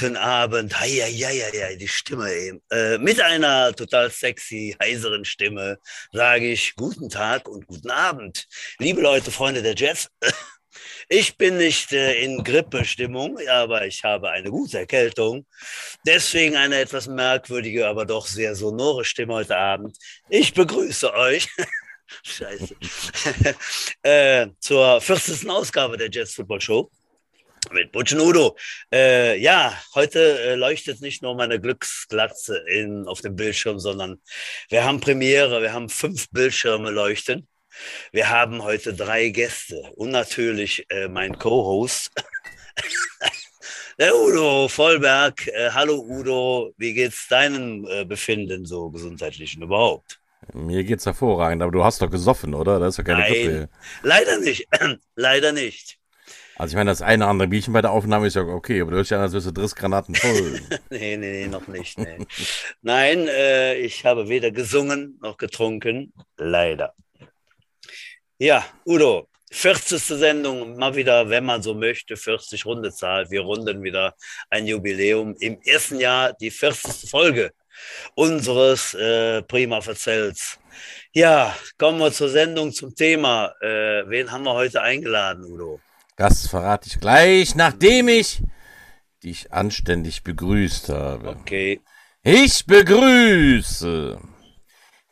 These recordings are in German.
Guten Abend, hei, hei, hei, hei, die Stimme eben. Äh, mit einer total sexy, heiseren Stimme sage ich guten Tag und guten Abend. Liebe Leute, Freunde der Jazz, ich bin nicht äh, in Grippestimmung, aber ich habe eine gute Erkältung. Deswegen eine etwas merkwürdige, aber doch sehr sonore Stimme heute Abend. Ich begrüße euch. Scheiße. äh, zur 40. Ausgabe der Jazz Football Show mit Butch und Udo. Äh, ja, heute äh, leuchtet nicht nur meine Glücksglatze in, auf dem Bildschirm, sondern wir haben Premiere, wir haben fünf Bildschirme leuchten. Wir haben heute drei Gäste und natürlich äh, mein Co-Host, der Udo Vollberg. Äh, hallo Udo, wie geht's deinem äh, Befinden so gesundheitlichen überhaupt? Mir geht's hervorragend, aber du hast doch gesoffen, oder? Das ist ja keine Nein, Grippe. leider nicht, leider nicht. Also ich meine, das eine andere Bierchen bei der Aufnahme ist ja okay, aber du hörst ja an, als wirst du Drissgranaten voll. nee, nee, nee, noch nicht. Nee. Nein, äh, ich habe weder gesungen noch getrunken. Leider. Ja, Udo, 40. Sendung, mal wieder, wenn man so möchte, 40 Rundezahl. Wir runden wieder ein Jubiläum. Im ersten Jahr die 40. Folge unseres äh, Prima Verzells. Ja, kommen wir zur Sendung, zum Thema. Äh, wen haben wir heute eingeladen, Udo? Das verrate ich gleich, nachdem ich dich anständig begrüßt habe. Okay. Ich begrüße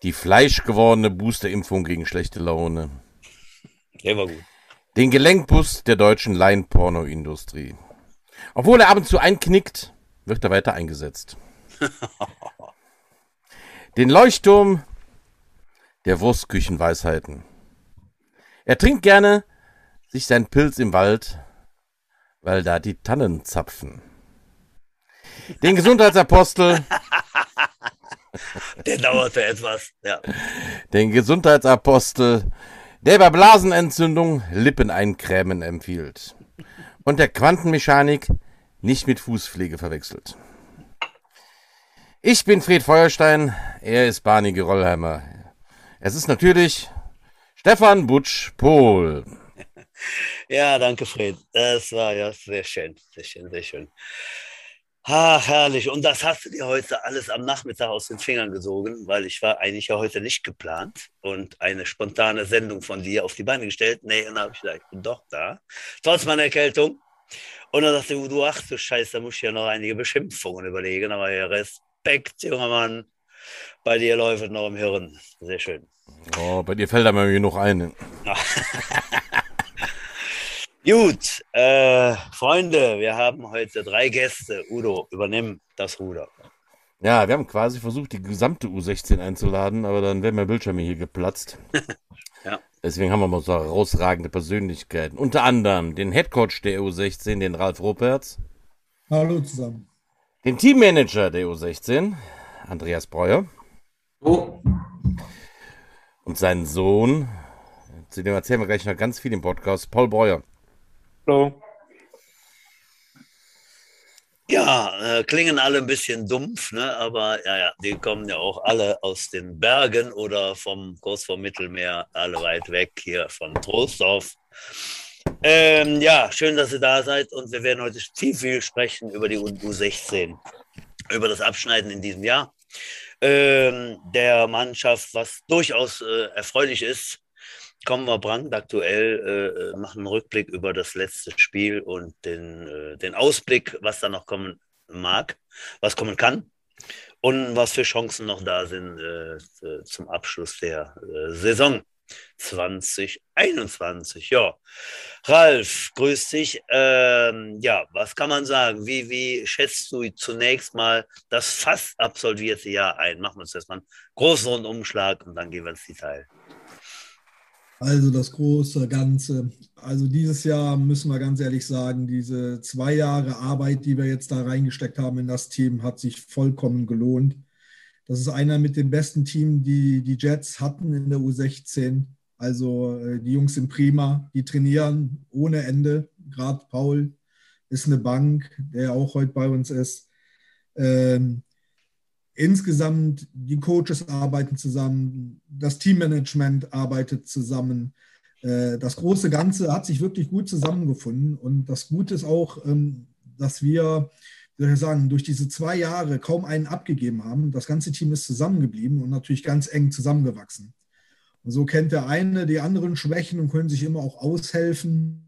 die fleischgewordene Boosterimpfung gegen schlechte Laune. Der war gut. Den Gelenkbus der deutschen Laienpornoindustrie. Obwohl er ab und zu einknickt, wird er weiter eingesetzt. Den Leuchtturm der Wurstküchenweisheiten. Er trinkt gerne sich sein Pilz im Wald, weil da die Tannen zapfen. Den Gesundheitsapostel. Der dauerte etwas, ja. Den Gesundheitsapostel, der bei Blasenentzündung Lippen eincremen empfiehlt. Und der Quantenmechanik nicht mit Fußpflege verwechselt. Ich bin Fred Feuerstein, er ist Barney Gerollheimer. Es ist natürlich Stefan Butsch-Pohl. Ja, danke, Fred. Das war ja sehr schön, sehr schön, sehr schön. Ach, herrlich. Und das hast du dir heute alles am Nachmittag aus den Fingern gesogen, weil ich war eigentlich ja heute nicht geplant und eine spontane Sendung von dir auf die Beine gestellt. Nee, dann habe ich gesagt, ich bin doch da, trotz meiner Erkältung. Und dann dachte ich, du, ach du Scheiße, da muss ich ja noch einige Beschimpfungen überlegen. Aber ja, Respekt, junger Mann. Bei dir läuft es noch im Hirn. Sehr schön. Oh, bei dir fällt da mal genug ein. Gut, äh, Freunde, wir haben heute drei Gäste. Udo, übernimm das Ruder. Ja, wir haben quasi versucht, die gesamte U16 einzuladen, aber dann wären meine Bildschirme hier geplatzt. Ja. Deswegen haben wir mal so herausragende Persönlichkeiten. Unter anderem den Headcoach der U16, den Ralf Ruperts. Hallo zusammen. Den Teammanager der U16, Andreas Breuer. Oh, Und seinen Sohn, zu dem erzählen wir gleich noch ganz viel im Podcast, Paul Breuer. Hallo. Ja, äh, klingen alle ein bisschen dumpf, ne? aber ja, ja, die kommen ja auch alle aus den Bergen oder vom kurz vom Mittelmeer, alle weit weg hier von Trostorf. Ähm, ja, schön, dass ihr da seid und wir werden heute viel, viel sprechen über die U16, über das Abschneiden in diesem Jahr ähm, der Mannschaft, was durchaus äh, erfreulich ist. Kommen wir brandaktuell, äh, machen einen Rückblick über das letzte Spiel und den, äh, den Ausblick, was da noch kommen mag, was kommen kann und was für Chancen noch da sind äh, äh, zum Abschluss der äh, Saison 2021. Ja, Ralf, grüß dich. Ähm, ja, was kann man sagen? Wie, wie schätzt du zunächst mal das fast absolvierte Jahr ein? Machen wir uns erstmal einen großen Rundumschlag und dann gehen wir ins Detail. Also das große Ganze. Also dieses Jahr müssen wir ganz ehrlich sagen, diese zwei Jahre Arbeit, die wir jetzt da reingesteckt haben in das Team, hat sich vollkommen gelohnt. Das ist einer mit den besten Teams, die die Jets hatten in der U16. Also äh, die Jungs sind prima, die trainieren ohne Ende. Gerade Paul ist eine Bank, der auch heute bei uns ist. Ähm, insgesamt, die Coaches arbeiten zusammen, das Teammanagement arbeitet zusammen. Äh, Das große Ganze hat sich wirklich gut zusammengefunden. Und das Gute ist auch, ähm, dass wir, wie soll ich sagen, durch diese zwei Jahre kaum einen abgegeben haben. Das ganze Team ist zusammengeblieben und natürlich ganz eng zusammengewachsen. Und so kennt der eine die anderen Schwächen und können sich immer auch aushelfen.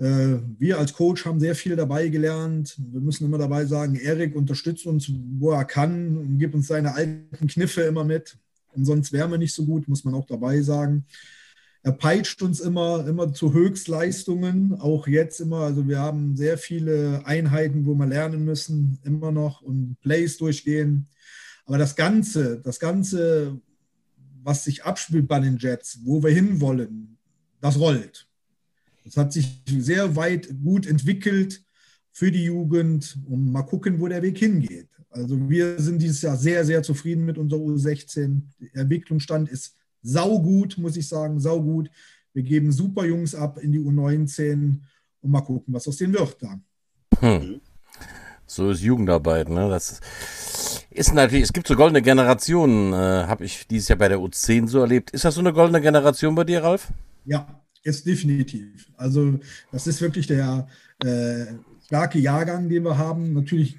Äh, wir als Coach haben sehr viel dabei gelernt. Wir müssen immer dabei sagen, Erik unterstützt uns, wo er kann und gibt uns seine alten Kniffe immer mit. Und sonst wären wir nicht so gut, muss man auch dabei sagen. Er peitscht uns immer, immer zu Höchstleistungen, auch jetzt immer. Also wir haben sehr viele Einheiten, wo wir lernen müssen, immer noch und Plays durchgehen. Aber das Ganze, das Ganze, was sich abspielt bei den Jets, wo wir hinwollen, das rollt. Das hat sich sehr weit gut entwickelt für die Jugend und mal gucken, wo der Weg hingeht. Also wir sind dieses Jahr sehr, sehr zufrieden mit unserer U16. Der Entwicklungsstand ist saugut, muss ich sagen, saugut. Wir geben super Jungs ab in die U19 und mal gucken, was aus denen wird da. Hm. So ist Jugendarbeit, ne? Das ist natürlich, es gibt so goldene Generationen, äh, habe ich dieses Jahr bei der U10 so erlebt. Ist das so eine goldene Generation bei dir, Ralf? Ja, ist definitiv. Also das ist wirklich der äh, starke Jahrgang, den wir haben. Natürlich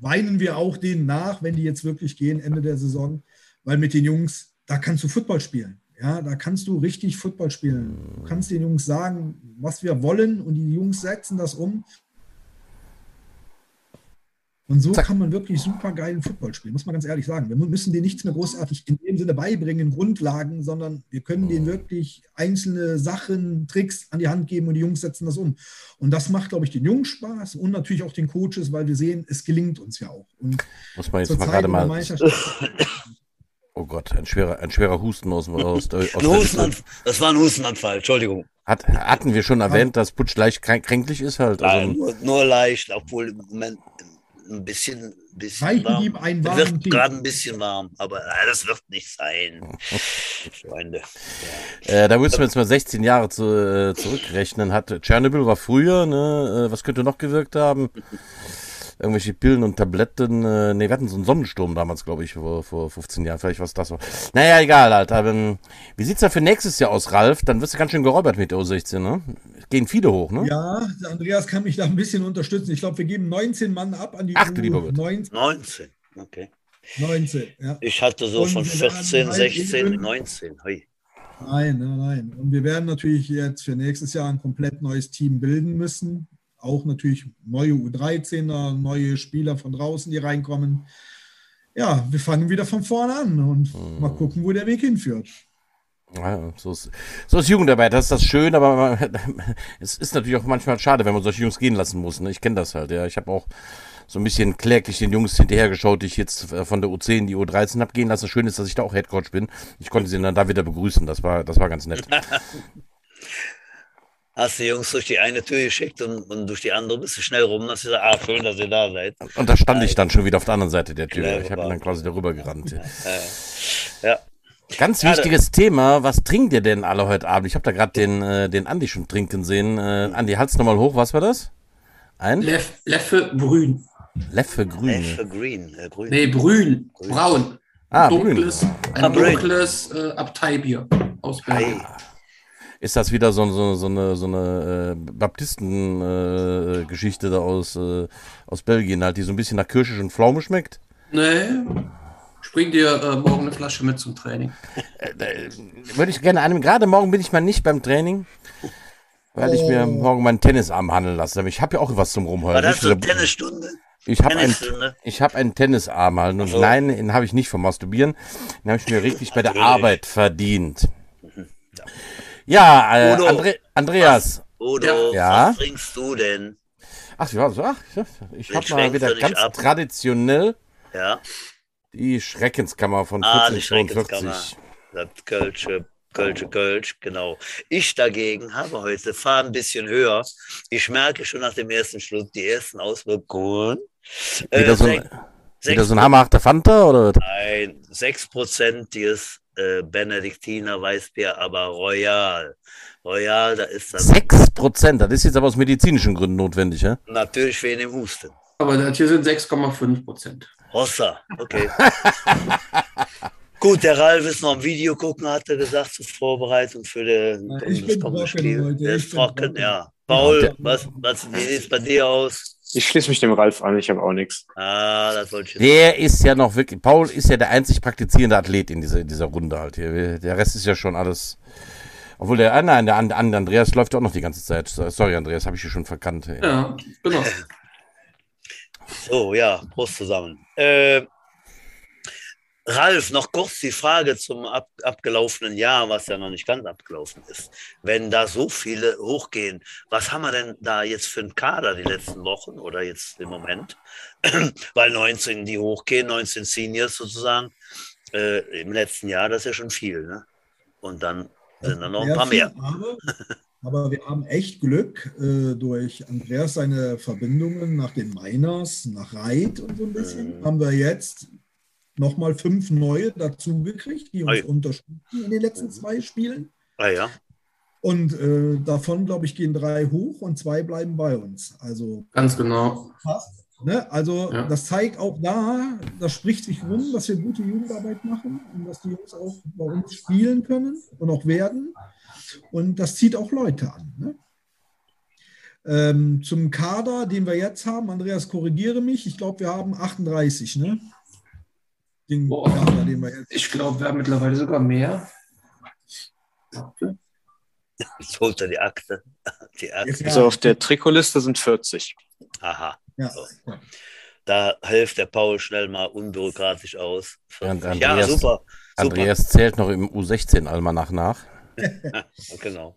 weinen wir auch denen nach, wenn die jetzt wirklich gehen Ende der Saison, weil mit den Jungs, da kannst du Football spielen. Ja, da kannst du richtig Football spielen. Du kannst den Jungs sagen, was wir wollen und die Jungs setzen das um und so Zack. kann man wirklich super geilen Football spielen, muss man ganz ehrlich sagen. Wir müssen denen nichts mehr großartig in dem Sinne beibringen, Grundlagen, sondern wir können denen wirklich einzelne Sachen, Tricks an die Hand geben und die Jungs setzen das um. Und das macht, glaube ich, den Jungs Spaß und natürlich auch den Coaches, weil wir sehen, es gelingt uns ja auch. Und muss man jetzt mal gerade mal. Oh Gott, ein schwerer, ein schwerer Husten aus, aus, aus Hustenanfall. Das war ein Hustenanfall, Entschuldigung. Hat, hatten wir schon erwähnt, dass Butch leicht kränklich ist halt? Also Nein, nur, nur leicht, obwohl im Moment ein bisschen, bisschen warm. Ihm einen warmen wird gerade ein bisschen warm, aber äh, das wird nicht sein, Freunde. Ja. Äh, da müssen wir jetzt mal 16 Jahre zu, äh, zurückrechnen. Hat Tschernobyl war früher, ne? Äh, was könnte noch gewirkt haben? irgendwelche Pillen und Tabletten. Äh, ne, wir hatten so einen Sonnensturm damals, glaube ich, vor, vor 15 Jahren. Vielleicht was das war. Naja, egal, Alter. Ähm, wie sieht's da für nächstes Jahr aus, Ralf? Dann wirst du ganz schön geräubert mit der U16, ne? Gehen viele hoch, ne? Ja, Andreas kann mich da ein bisschen unterstützen. Ich glaube, wir geben 19 Mann ab an die Ach, du lieber Gott. 19. 19, okay. 19, ja. Ich hatte so und von 14, 16, 19. Hui. Nein, nein, nein. Und wir werden natürlich jetzt für nächstes Jahr ein komplett neues Team bilden müssen auch natürlich neue U13er, neue Spieler von draußen, die reinkommen. Ja, wir fangen wieder von vorne an und mhm. mal gucken, wo der Weg hinführt. Ja, so, ist, so ist Jugendarbeit, das ist das schön, aber man, es ist natürlich auch manchmal schade, wenn man solche Jungs gehen lassen muss. Ne? Ich kenne das halt, ja. Ich habe auch so ein bisschen kläglich den Jungs hinterhergeschaut, die ich jetzt äh, von der U10 die U13 habe gehen lassen. Schön ist, dass ich da auch Headcoach bin. Ich konnte sie dann da wieder begrüßen. Das war, das war ganz nett. hast die Jungs durch die eine Tür geschickt und, und durch die andere bist du schnell rum, dass du sagst, ah, schön, dass ihr da seid. Und da stand ich dann schon wieder auf der anderen Seite der Tür. Ja, ich habe dann quasi darüber gerannt. Ja. ja. Ganz wichtiges ja, Thema, was trinkt ihr denn alle heute Abend? Ich habe da gerade den, äh, den Andi schon trinken sehen. Äh, Andi, halt's nochmal hoch, was war das? Ein? Leff, Leffe Grün. Leffe Grün. Leffe Grün. Äh, grün. Nee, Brün. Grün. Braun. Ah, dunkles, Brün. Ein ah, dunkles äh, Abteibier aus Belgien ist das wieder so, so, so eine, so eine äh, Baptisten-Geschichte äh, da aus, äh, aus Belgien, halt, die so ein bisschen nach Kirsche und Pflaume schmeckt? Nee. Ich bring dir äh, morgen eine Flasche mit zum Training. Äh, würde ich gerne annehmen. Gerade morgen bin ich mal nicht beim Training, weil ich mir oh. morgen meinen Tennisarm handeln lasse. Ich habe ja auch was zum Rumheulen. Das so eine Tennisstunde? Ich habe einen, hab einen Tennisarm halt. Und nein, den habe ich nicht vom Masturbieren. Den habe ich mir richtig bei der Arbeit verdient. Mhm. Ja. Ja, äh, Udo, Andre Andreas. Was, Udo, ja? was trinkst du denn? Ach, ja, so, ach, ich habe mal wieder ganz ab. traditionell ja. Die Schreckenskammer von ah, 1442. Das Kölsche, Kölsche, Kölsch, genau. Ich dagegen habe heute, fahre ein bisschen höher. Ich merke schon nach dem ersten Schluck die ersten Auswirkungen. Wieder, äh, so, ein, wieder so ein hammerhafter Fanta? Oder? Nein, 6%iges äh, Benediktiner Weißbier, aber Royal. Royal, da ist das. 6 Prozent, das ist jetzt aber aus medizinischen Gründen notwendig, ja? Natürlich wegen dem Husten. Aber das hier sind 6,5 Prozent. Hossa, okay. Gut, der Ralf ist noch ein Video gucken, hat er gesagt, zur Vorbereitung für den, ich das kommende Spiel. Der ist trocken, ja. Paul, was, was, wie sieht es bei dir aus? Ich schließe mich dem Ralf an, ich habe auch nichts. Ah, das wollte ich. Der ist ja noch wirklich, Paul ist ja der einzig praktizierende Athlet in dieser, dieser Runde halt hier. Der Rest ist ja schon alles. Obwohl der, ah, nein, der, der Andreas läuft auch noch die ganze Zeit. Sorry, Andreas, habe ich hier schon verkannt. ey. Ja, genau. So, ja, Prost zusammen. Äh, Ralf, noch kurz die Frage zum ab, abgelaufenen Jahr, was ja noch nicht ganz abgelaufen ist. Wenn da so viele hochgehen, was haben wir denn da jetzt für einen Kader die letzten Wochen oder jetzt im Moment? Weil 19, die hochgehen, 19 Seniors sozusagen, äh, im letzten Jahr, das ist ja schon viel. Ne? Und dann sind da noch ein paar mehr. Aber, wir haben echt Glück äh, durch Andreas seine Verbindungen nach den Miners, nach Reit und so ein bisschen, Mhm. haben wir jetzt nochmal fünf neue dazugekriegt, die uns Ui. unterstützen in den letzten zwei Spielen. Ah ja, Und äh, davon, glaube ich, gehen drei hoch und zwei bleiben bei uns. Also Ganz genau. passt. Ne? Also Ja. das zeigt auch da, das spricht sich rum, dass wir gute Jugendarbeit machen und dass die Jungs auch bei uns spielen können und auch werden. Und das zieht auch Leute an. Ne? Ähm, zum Kader, den wir jetzt haben, Andreas, korrigiere mich, ich glaube, wir haben 38, ne? Den Boah. Kader, den wir jetzt Ich glaube, wir haben mittlerweile sogar mehr. jetzt holt er die Akte. Die Akte. Jetzt- Also auf der Trikotliste sind 40. Aha. Ja, So. ja. Da hilft der Paul schnell mal unbürokratisch aus. Und ja, Andreas- super. Andreas zählt noch im U16-Almanach nach. Super. Genau.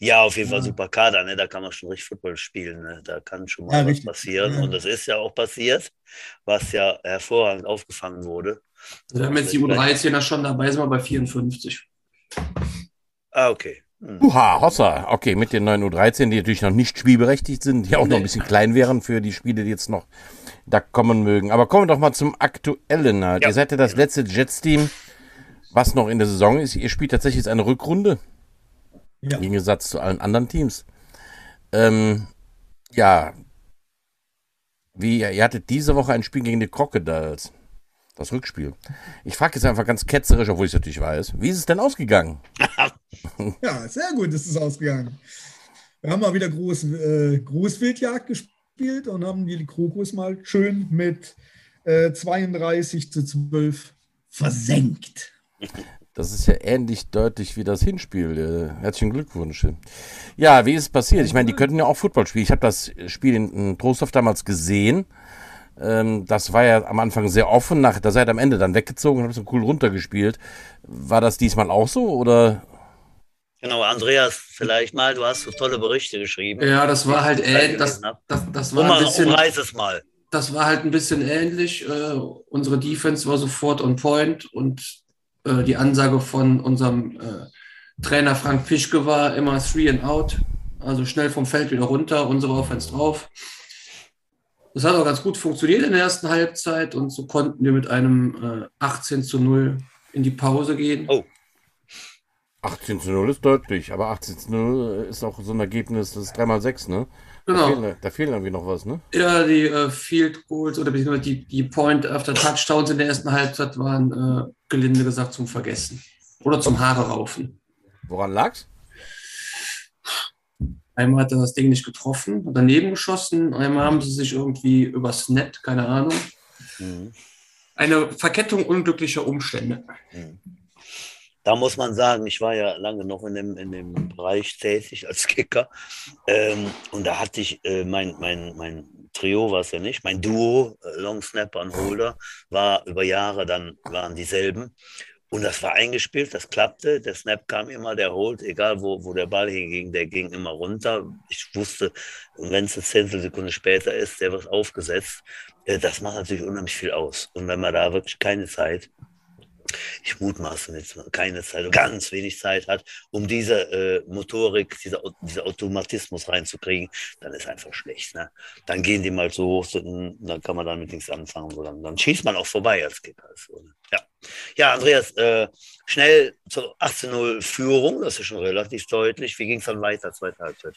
Ja, auf jeden Fall Ja. super Kader. Ne? Da kann man schon richtig Football spielen. Ne? Da kann schon mal Ja, was richtig. passieren. Ja. Und das ist ja auch passiert, was ja hervorragend aufgefangen wurde. Wir haben jetzt die U13er schon dabei, sind wir bei 54. Ah, okay. Hm. Uha, Hossa. Okay, mit den neuen U13, die natürlich noch nicht spielberechtigt sind, die auch noch ein bisschen klein wären für die Spiele, die jetzt noch da kommen mögen. Aber kommen wir doch mal zum Aktuellen. Halt. Ja. Ihr seid ja das letzte Jets-Team, was noch in der Saison ist. Ihr spielt tatsächlich jetzt eine Rückrunde, Ja. im Gegensatz zu allen anderen Teams. Ähm, ja. Wie, ihr hattet diese Woche ein Spiel gegen die Crocodiles. Das Rückspiel. Ich frage jetzt einfach ganz ketzerisch, obwohl ich es natürlich weiß. Wie ist es denn ausgegangen? Ja, sehr gut ist es ausgegangen. Wir haben mal wieder Groß, äh, Großwildjagd gespielt und haben die Krokus mal schön mit äh, 32 zu 12 versenkt. Das ist ja ähnlich deutlich wie das Hinspiel. Äh, herzlichen Glückwunsch. Ja, wie ist es passiert? Ich meine, die könnten ja auch Football spielen. Ich habe das Spiel in, in Trostorf damals gesehen. Ähm, das war ja am Anfang sehr offen. Nach, da seid ihr am Ende dann weggezogen und habt so cool runtergespielt. War das diesmal auch so? Oder? Genau, Andreas, vielleicht mal, du hast so tolle Berichte geschrieben. Ja, das war halt ähnlich. Das, das, das, war Um ein mal, bisschen, umreiß es mal. das war halt ein bisschen ähnlich. Äh, unsere Defense war sofort on point und äh, die Ansage von unserem äh, Trainer Frank Fischke war immer three and out. Also schnell vom Feld wieder runter, unsere Offense drauf. Das hat auch ganz gut funktioniert in der ersten Halbzeit und so konnten wir mit einem äh, 18 zu 0 in die Pause gehen. Oh. 18 zu 0 ist deutlich, aber 18 zu 0 ist auch so ein Ergebnis, das ist 3x6, ne? Da, Genau. fehlen, da fehlen irgendwie noch was, ne? Ja, die äh, Field Goals oder beziehungsweise die, die Point after Touchdowns in der ersten Halbzeit waren äh, gelinde gesagt zum Vergessen. Oder zum Haare raufen. Woran lag's? Einmal hat er das Ding nicht getroffen, hat daneben geschossen, einmal haben sie sich irgendwie übers Net, keine Ahnung. Mhm. Eine Verkettung unglücklicher Umstände. Da muss man sagen, ich war ja lange noch in dem, in dem Bereich tätig als Kicker. Ähm, und da hatte ich äh, mein, mein, mein Trio war es ja nicht, mein Duo, äh, Long Snapper und Holder, war über Jahre dann, waren dieselben. Und das war eingespielt, das klappte. Der Snap kam immer, der holt, egal wo, wo der Ball hinging, der ging immer runter. Ich wusste, wenn es eine Zehntelsekunde später ist, der wird aufgesetzt. Äh, das macht natürlich unheimlich viel aus. Und wenn man da wirklich keine Zeit ich mutmaße jetzt keine Zeit, ganz wenig Zeit hat, um diese äh, Motorik, dieser, dieser Automatismus reinzukriegen, dann ist einfach schlecht. Ne? Dann gehen die mal so hoch, dann kann man damit nichts anfangen. So, dann, dann schießt man auch vorbei als Kicker. So, ne? ja. ja, Andreas, äh, schnell zur 18-0 Führung, das ist schon relativ deutlich. Wie ging es dann weiter, zweite Halbzeit?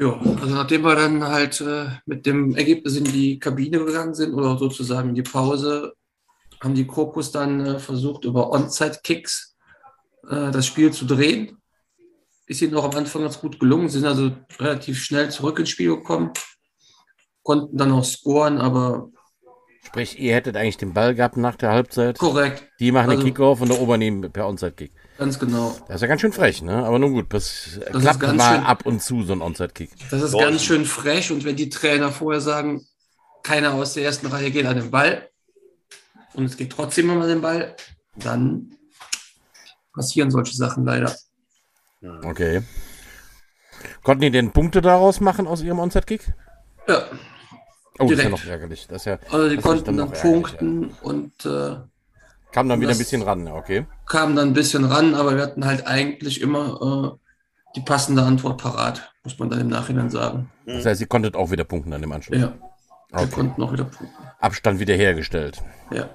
Ja, also nachdem wir dann halt äh, mit dem Ergebnis in die Kabine gegangen sind oder sozusagen in die Pause, haben die Krokus dann äh, versucht, über Onside-Kicks äh, das Spiel zu drehen. Ist ihnen auch am Anfang ganz gut gelungen, sind also relativ schnell zurück ins Spiel gekommen. konnten dann auch scoren, aber Sprich, ihr hättet eigentlich den Ball gehabt nach der Halbzeit. korrekt, Die machen Also- den Kickoff und erobern ihn per Onside-Kick. ganz genau. Das ist ja ganz schön frech, ne? Aber nun gut, das, ist klappt ganz mal schön- ab und zu, so ein Onside-Kick. Das ist Ja. ganz schön frech und wenn die Trainer vorher sagen, keiner aus der ersten Reihe geht an den Ball und es geht trotzdem immer den Ball, dann passieren solche Sachen leider. Okay. Konnten die denn Punkte daraus machen aus ihrem Onside-Kick? Ja, Oh, das ist ja Direkt. noch ärgerlich. Das ja, also die konnten dann noch ärgerlich, punkten und äh, Ja. Kam dann wieder ein bisschen ran, ja, okay. kamen dann ein bisschen ran, aber wir hatten halt eigentlich immer äh, die passende Antwort parat, muss man dann im Nachhinein sagen. Das heißt, ihr konntet auch wieder punkten an dem Anschluss. Ja, wir Okay. konnten auch wieder punkten. Abstand wiederhergestellt. Ja.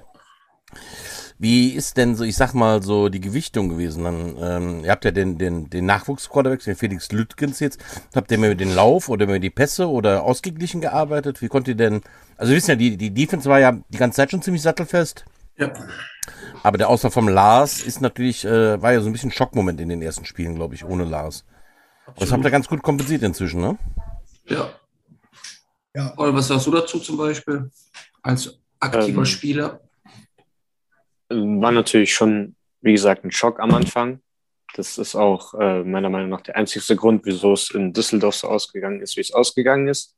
Wie ist denn so, ich sag mal, so die Gewichtung gewesen? Dann, ähm, ihr habt ja den, den, den Nachwuchsquarterback, den Felix Lüttgens jetzt. Habt ihr mehr mit den Lauf oder mit die Pässe oder ausgeglichen gearbeitet? Wie konnt ihr denn, also wir wissen ja, die, die Defense war ja die ganze Zeit schon ziemlich sattelfest. ja. Aber der Ausfall vom Lars ist natürlich, äh, war ja so ein bisschen Schockmoment in den ersten Spielen, glaube ich, ohne Lars. Das habt ihr ganz gut kompensiert inzwischen, ne? ja. Ja, Oder was sagst du dazu zum Beispiel? Als aktiver Ähm, Spieler? War natürlich schon, wie gesagt, ein Schock am Anfang. Das ist auch äh, meiner Meinung nach der einzigste Grund, wieso es in Düsseldorf so ausgegangen ist, wie es ausgegangen ist.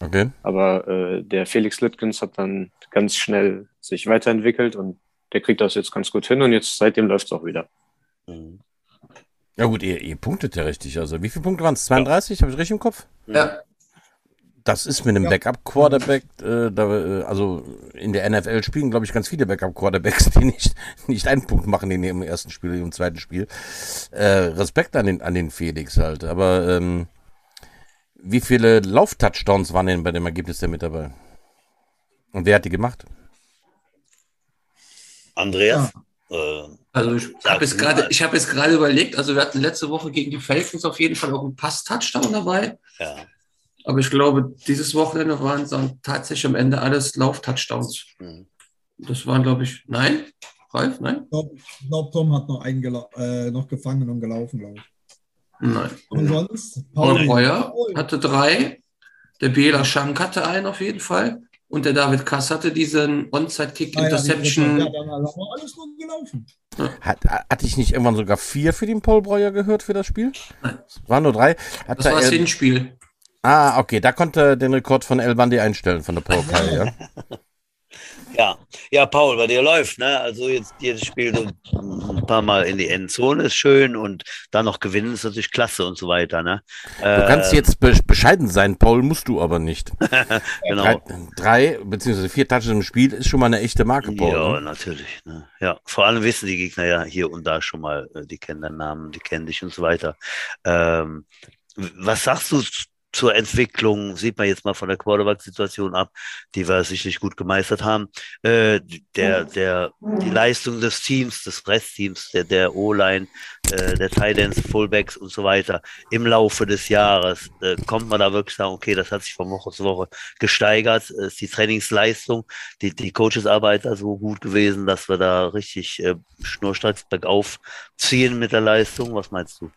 Okay. Aber äh, der Felix Lüttgens hat dann ganz schnell sich weiterentwickelt und der kriegt das jetzt ganz gut hin und jetzt seitdem läuft es auch wieder. Mhm. Ja gut, ihr, ihr punktet ja richtig. Also wie viele Punkte waren es? 32? Habe ich richtig im Kopf? Ja, Das ist mit einem Ja. Backup-Quarterback, äh, da, äh, also in der NFL spielen, glaube ich, ganz viele Backup-Quarterbacks, die nicht, nicht einen Punkt machen in dem ersten Spiel, im zweiten Spiel. Äh, Respekt an den, an den Felix halt. Aber ähm, wie viele Lauf-Touchdowns waren denn bei dem Ergebnis der mit dabei? Und wer hat die gemacht? Andreas? Äh, also ich habe jetzt gerade, ich habe jetzt gerade überlegt, also wir hatten letzte Woche gegen die Falcons auf jeden Fall auch einen Pass-Touchdown dabei. ja. Aber ich glaube, dieses Wochenende waren es dann tatsächlich am Ende alles Lauf-Touchdowns. Mhm. Das waren, glaube ich, nein? Ralf, nein? ich glaube, glaub, Tom hat noch, einen äh, noch gefangen und gelaufen, glaube ich. Nein. Und sonst? Paul. Breuer hatte drei. Der Bela Schank hatte einen auf jeden Fall. Und der David Kass hatte diesen Onside-Kick Ah, ja. Ja, alles nur gelaufen. Hat, hatte ich nicht irgendwann sogar vier für den Paul Breuer gehört für das Spiel? Nein. Es waren nur drei. Hat Das da war das El- Hinspiel. Ah, okay, da konnte er den Rekord von El Bandi einstellen, von der Kai, ja. Ja, ja, Paul, bei dir läuft, ne? Also jetzt jedes Spiel so ein paar Mal in die Endzone ist schön und dann noch gewinnen ist natürlich klasse und so weiter, ne? Du kannst jetzt be bescheiden sein, Paul, musst du aber nicht. genau. Drei, drei beziehungsweise vier Touches im Spiel ist schon mal eine echte Marke, Paul. Ja, ne? natürlich. Ne? Ja, vor allem wissen die Gegner ja hier und da schon mal, äh, die kennen deinen Namen, die kennen dich und so weiter. Ähm, was sagst du zur Entwicklung? Sieht man jetzt mal von der Quarterback-Situation ab, die wir sicherlich gut gemeistert haben. Äh, der, der, die Leistung des Teams, des Restteams, der, der O-Line, äh, der Tight Ends, Fullbacks und so weiter im Laufe des Jahres, äh, kommt man da wirklich sagen, okay, das hat sich von Woche zu Woche gesteigert, ist die Trainingsleistung die, die Coachesarbeit da so gut gewesen, dass wir da richtig äh, schnurstracks bergauf ziehen mit der Leistung. Was meinst du?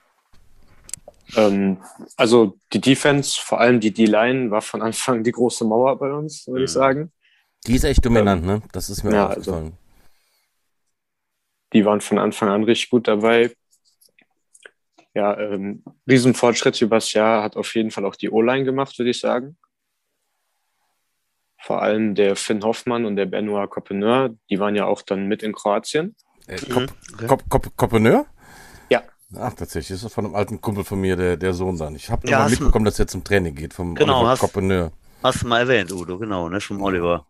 Ähm, also die Defense, vor allem die D-Line, war von Anfang die große Mauer bei uns, würde ich Mhm. sagen. Die ist echt dominant, ne? Das ist mir Ja, auch aufgefallen. Die waren von Anfang an richtig gut dabei. Ja, ähm, Riesenfortschritt übers Jahr hat auf jeden Fall auch die O-Line gemacht, würde ich sagen. Vor allem der Finn Hoffmann und der Benoit Copeneur, die waren ja auch dann mit in Kroatien. Äh, Kop, Okay. Kop, Kop, Kopeneur? Ach, tatsächlich. Das ist von einem alten Kumpel von mir, der, der Sohn dann. Ich habe Ja, du- mitbekommen, dass er zum Training geht, vom Genau, Oliver hast- Kopeneur. Hast du mal erwähnt, Udo, genau, ne? Vom Oliver.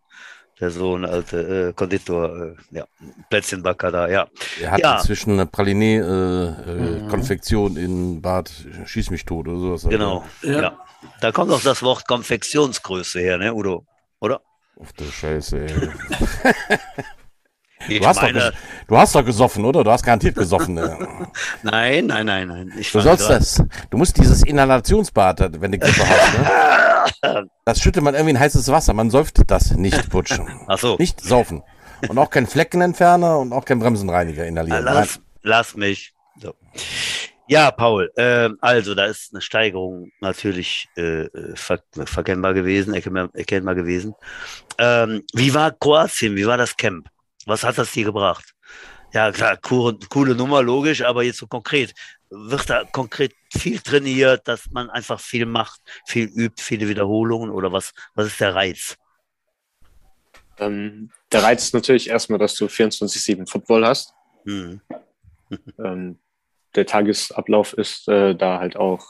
Der Sohn, alte äh, Konditor, äh, ja, Plätzchenbacker da, ja. Er hat Ja. inzwischen eine Mhm. Praline-Konfektion in Bad Schieß mich tot oder sowas. Genau. Ja. Ja. Da kommt auch das Wort Konfektionsgröße her, ne, Udo? Oder? Ach du Scheiße, ey. Ich Du hast, doch, meine, ges- du hast doch gesoffen, oder? Du hast garantiert gesoffen. nein, nein, nein, nein. Ich Du sollst grad- das. Du musst dieses Inhalationsbad, wenn du Grippe hast, ne? Das schüttet man irgendwie in heißes Wasser. Man säuft das nicht, Butsch. Ach so. Nicht saufen. Und auch kein Fleckenentferner und auch kein Bremsenreiniger inhalieren. Lass, lass mich. So. Ja, Paul, äh, also da ist eine Steigerung natürlich äh, ver verkennbar gewesen, erkennbar, erkennbar gewesen. Ähm, wie war Kroatien? Wie war das Camp? Was hat das dir gebracht? Ja, klar, coole, coole Nummer, logisch, aber jetzt so konkret. Wird da konkret viel trainiert, dass man einfach viel macht, viel übt, viele Wiederholungen oder was, was ist der Reiz? Ähm, der Reiz ist natürlich erstmal, dass du 24-7 Football hast. Hm. ähm, der Tagesablauf ist äh, da halt auch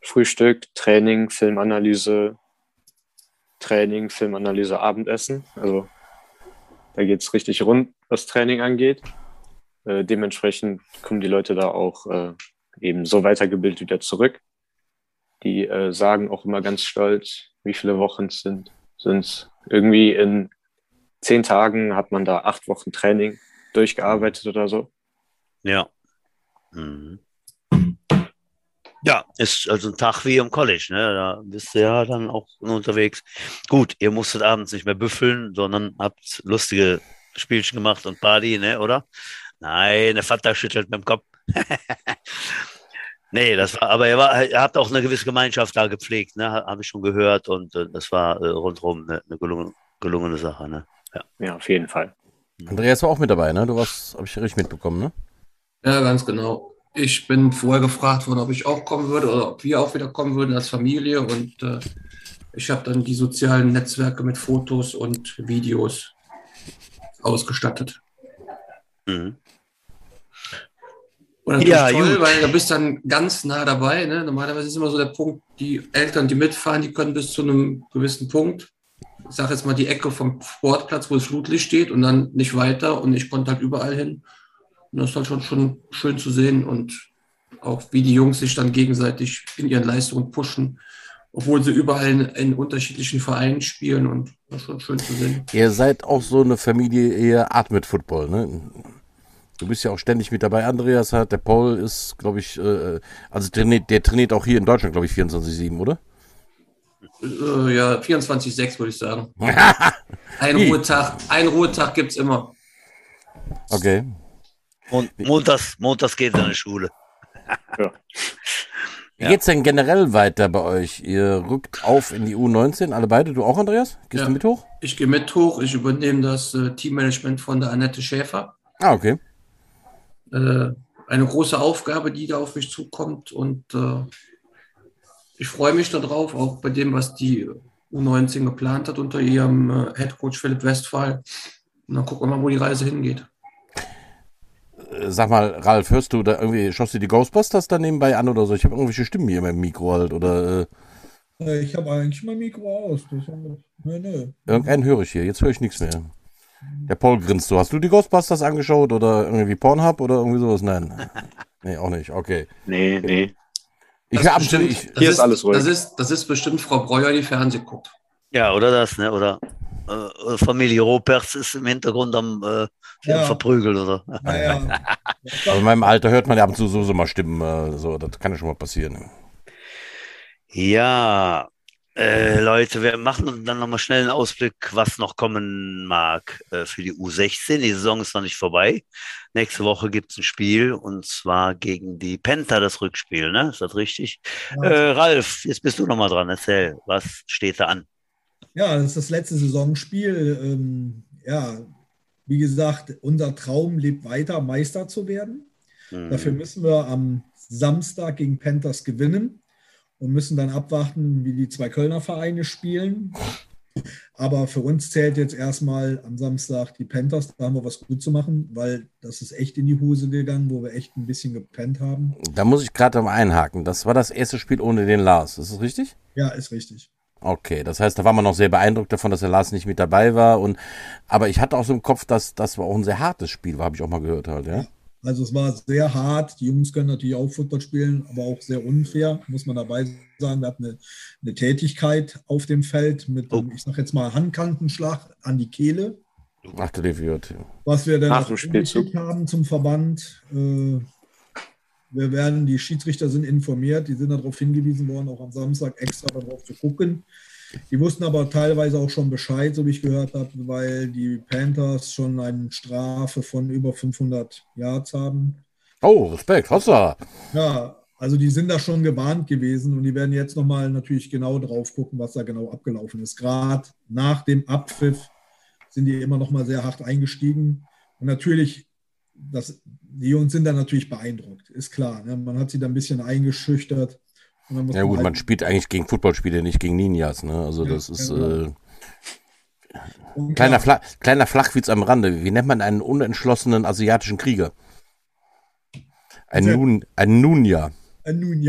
Frühstück, Training, Filmanalyse, Training, Filmanalyse, Abendessen. Also da geht es richtig rund, was Training angeht. Äh, dementsprechend kommen die Leute da auch äh, eben so weitergebildet wieder zurück. Die äh, sagen auch immer ganz stolz, wie viele Wochen es sind. Sind irgendwie in zehn Tagen hat man da acht Wochen Training durchgearbeitet oder so. Ja. Mhm. Ja, ist also ein Tag wie im College, ne? Da bist du ja dann auch unterwegs. Gut, ihr musstet abends nicht mehr büffeln, sondern habt lustige Spielchen gemacht und Party, ne, oder? Nein, der Vater schüttelt mit dem Kopf. nee, das war, aber ihr, war, ihr habt auch eine gewisse Gemeinschaft da gepflegt, ne? Habe ich schon gehört und äh, das war äh, rundherum eine, eine gelungene, gelungene Sache, ne? Ja. ja, auf jeden Fall. Andreas war auch mit dabei, ne? Du warst, habe ich richtig mitbekommen, ne? Ja, ganz genau. Ich bin vorher gefragt worden, ob ich auch kommen würde oder ob wir auch wieder kommen würden als Familie. Und äh, ich habe dann die sozialen Netzwerke mit Fotos und Videos ausgestattet. Mhm. Und ja, toll, gut. weil du bist dann ganz nah dabei. Ne? Normalerweise ist immer so der Punkt, die Eltern, die mitfahren, die können bis zu einem gewissen Punkt, ich sage jetzt mal die Ecke vom Sportplatz, wo das Flutlicht steht und dann nicht weiter. Und ich konnte halt überall hin. Und das ist halt schon, schon schön zu sehen und auch wie die Jungs sich dann gegenseitig in ihren Leistungen pushen, obwohl sie überall in, in unterschiedlichen Vereinen spielen und das ist schon schön zu sehen. Ihr seid auch so eine Familie, ihr atmet Football, ne? Du bist ja auch ständig mit dabei. Andreas hat, der Paul ist, glaube ich, äh, also trainiert, der trainiert auch hier in Deutschland, glaube ich, 24-7, oder? Äh, ja, 24-6 würde ich sagen. ein Ruhetag, ein Ruhetag gibt es immer. Okay. Und montags, montags geht er in die Schule. ja. Wie geht's denn generell weiter bei euch? Ihr rückt auf in die U19, alle beide. Du auch, Andreas? Gehst ja. du mit hoch? Ich gehe mit hoch. Ich übernehme das äh, Teammanagement von der Annette Schäfer. Ah, okay. Äh, eine große Aufgabe, die da auf mich zukommt. Und äh, ich freue mich darauf, auch bei dem, was die U19 geplant hat unter ihrem äh, Headcoach Philipp Westphal. Und dann gucken wir mal, wo die Reise hingeht sag mal, Ralf, hörst du da irgendwie, schaust du die Ghostbusters da nebenbei an oder so? Ich habe irgendwelche Stimmen hier im Mikro halt oder. Äh, ich habe eigentlich mein Mikro aus. Das, nö, nö. Irgendeinen höre ich hier, jetzt höre ich nichts mehr. Der Paul grinst so. Hast du die Ghostbusters angeschaut oder irgendwie Pornhub oder irgendwie sowas? Nein. nee, auch nicht. Okay. Nee, nee. Ich habe bestimmt, ich, hier ist, ist, alles ruhig. Das ist, das ist bestimmt Frau Breuer, die Fernsehen guckt. Ja, oder das, ne? Oder äh, Familie Roperts ist im Hintergrund am äh, ja. verprügelt oder. Ja, ja. Aber in meinem Alter hört man ja ab und zu so, so mal Stimmen, äh, so, das kann ja schon mal passieren. Ja, äh, Leute, wir machen dann nochmal schnell einen Ausblick, was noch kommen mag äh, für die U16. Die Saison ist noch nicht vorbei. Nächste Woche gibt es ein Spiel und zwar gegen die Penta das Rückspiel, ne? Ist das richtig? Ja. Äh, Ralf, jetzt bist du nochmal dran. Erzähl, was steht da an? Ja, das ist das letzte Saisonspiel. Ähm, ja, wie gesagt, unser Traum lebt weiter, Meister zu werden. Mhm. Dafür müssen wir am Samstag gegen Panthers gewinnen und müssen dann abwarten, wie die zwei Kölner Vereine spielen. Aber für uns zählt jetzt erstmal am Samstag die Panthers. Da haben wir was gut zu machen, weil das ist echt in die Hose gegangen, wo wir echt ein bisschen gepennt haben. Da muss ich gerade mal einhaken. Das war das erste Spiel ohne den Lars. Ist das richtig? Ja, ist richtig. Okay, das heißt, da war man noch sehr beeindruckt davon, dass der Lars nicht mit dabei war. Und, aber ich hatte auch so im Kopf, dass das war auch ein sehr hartes Spiel war, habe ich auch mal gehört halt, ja. Also es war sehr hart. Die Jungs können natürlich auch Football spielen, aber auch sehr unfair, muss man dabei sagen. Wir hatten eine, eine Tätigkeit auf dem Feld mit, oh. ich sag jetzt mal, Handkantenschlag an die Kehle. Ach, der wird. Was wir dann auch haben zum Verband. Äh, wir werden, die Schiedsrichter sind informiert, die sind darauf hingewiesen worden, auch am Samstag extra darauf zu gucken. Die wussten aber teilweise auch schon Bescheid, so wie ich gehört habe, weil die Panthers schon eine Strafe von über 500 Yards haben. Oh, Respekt, Hossa. Ja, also die sind da schon gewarnt gewesen und die werden jetzt nochmal natürlich genau drauf gucken, was da genau abgelaufen ist. Gerade nach dem Abpfiff sind die immer nochmal sehr hart eingestiegen. Und natürlich, das, die Jungs sind da natürlich beeindruckt, ist klar. Ne? Man hat sie da ein bisschen eingeschüchtert. ja gut, man, halt man spielt eigentlich gegen Footballspiele, nicht gegen Ninjas. Ne? Also das ja, ist... Genau. Äh, kleiner, Fla kleiner Flachwitz am Rande. Wie nennt man einen unentschlossenen asiatischen Krieger? Ein, Nun, ein Nunja. Nun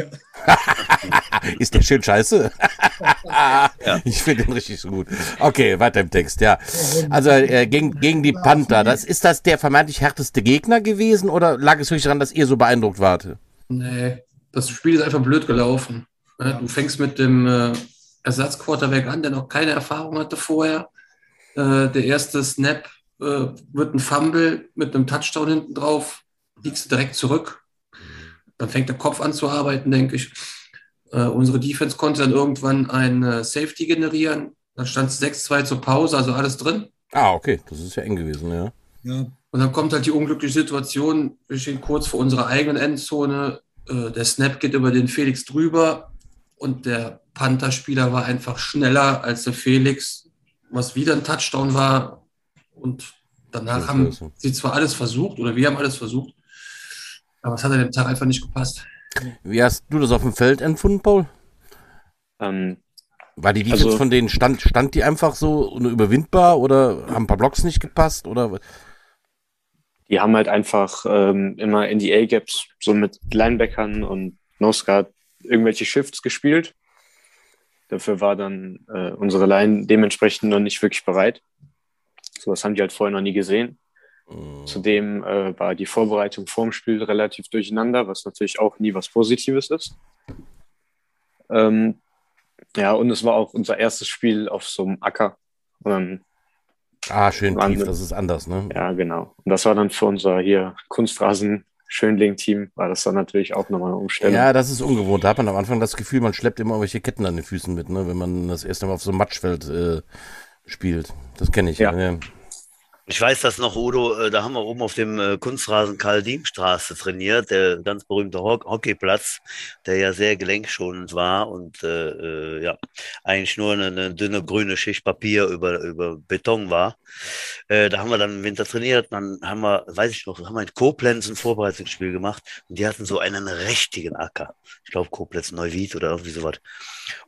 ist der schön scheiße? ja. Ich finde den richtig so gut. Okay, weiter im Text, ja. Also äh, gegen, gegen die Panther, das, ist das der vermeintlich härteste Gegner gewesen oder lag es wirklich daran, dass ihr so beeindruckt wart? Nee, das Spiel ist einfach blöd gelaufen. Du fängst mit dem äh, Ersatzquarterback an, der noch keine Erfahrung hatte vorher. Äh, der erste Snap äh, wird ein Fumble mit einem Touchdown hinten drauf, liegst du direkt zurück dann fängt der Kopf an zu arbeiten, denke ich. Äh, unsere Defense konnte dann irgendwann ein äh, Safety generieren. Dann stand es 6-2 zur Pause, also alles drin. Ah, okay, das ist ja eng gewesen, ja. ja. Und dann kommt halt die unglückliche Situation, wir stehen kurz vor unserer eigenen Endzone. Äh, der Snap geht über den Felix drüber und der Panther-Spieler war einfach schneller als der Felix, was wieder ein Touchdown war. Und danach haben sie zwar alles versucht, oder wir haben alles versucht, aber es hat an dem Tag einfach nicht gepasst. Wie hast du das auf dem Feld empfunden, Paul? Ähm, War die Defense also, von denen, stand, stand die einfach so überwindbar oder haben ein paar Blocks nicht gepasst? Oder? Die haben halt einfach ähm, immer in die A-Gaps so mit Linebackern und Nosguard irgendwelche Shifts gespielt. Dafür war dann äh, unsere Line dementsprechend noch nicht wirklich bereit. Sowas haben die halt vorher noch nie gesehen. Zudem äh, war die Vorbereitung vorm Spiel relativ durcheinander, was natürlich auch nie was Positives ist. Ähm, ja, und es war auch unser erstes Spiel auf so einem Acker. Und ah, schön tief, das ist anders, ne? Ja, genau. Und das war dann für unser hier Kunstrasen Schönling-Team, war das dann natürlich auch nochmal eine Umstellung. Ja, das ist ungewohnt. Da hat man am Anfang das Gefühl, man schleppt immer irgendwelche Ketten an den Füßen mit, ne? wenn man das erste Mal auf so einem Matschfeld äh, spielt. Das kenne ich. Ja. ja. Ich weiß das noch, Udo, äh, da haben wir oben auf dem äh, Kunstrasen Karl-Diem-Straße trainiert, der ganz berühmte Hockeyplatz, der ja sehr gelenkschonend war und äh, äh, ja, eigentlich nur eine, eine, dünne grüne Schicht Papier über, über Beton war. Äh, da haben wir dann im Winter trainiert, dann haben wir, weiß ich noch, haben wir in Koblenz ein Vorbereitungsspiel gemacht und die hatten so einen richtigen Acker. Ich glaube Koblenz Neuwied oder irgendwie sowas.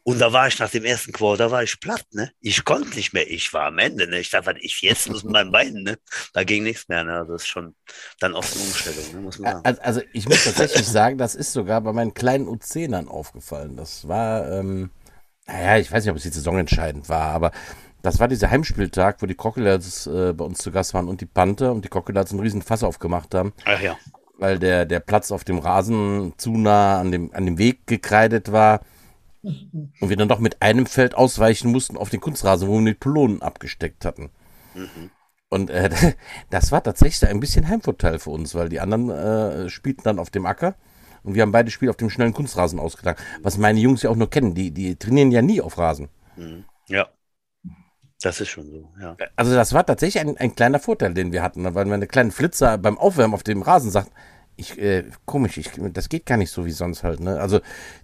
Und da war ich nach dem ersten Quarter, war ich platt, ne? Ich konnte nicht mehr, ich war am Ende, ne? Ich dachte, was ich jetzt muss mit meinem Bein, ne? Da ging nichts mehr, ne? Also das ist schon dann oft eine Umstellung, ne? muss man sagen. Also ich muss tatsächlich sagen, das ist sogar bei meinen kleinen U10ern aufgefallen. Das war, ähm, naja, ich weiß nicht, ob es die Saison entscheidend war, aber das war dieser Heimspieltag, wo die Crocodiles äh, bei uns zu Gast waren und die Panther und die Crocodiles einen riesen Fass aufgemacht haben. Ach ja. Weil der, der Platz auf dem Rasen zu nah an dem, an dem Weg gekreidet war und wir dann doch mit einem Feld ausweichen mussten auf den Kunstrasen, wo wir die Pylonen abgesteckt hatten. Mhm. Und äh, das war tatsächlich ein bisschen Heimvorteil für uns, weil die anderen äh, spielten dann auf dem Acker und wir haben beide Spiele auf dem schnellen Kunstrasen ausgetragen. Was meine Jungs ja auch nur kennen, die, die trainieren ja nie auf Rasen. Mhm. Ja. Das ist schon so, ja. Also das war tatsächlich ein, ein kleiner Vorteil, den wir hatten, weil man eine kleine Flitzer beim Aufwärmen auf dem Rasen sagt, ich, äh, komisch, ich, das geht gar nicht so wie sonst halt, ne? Also,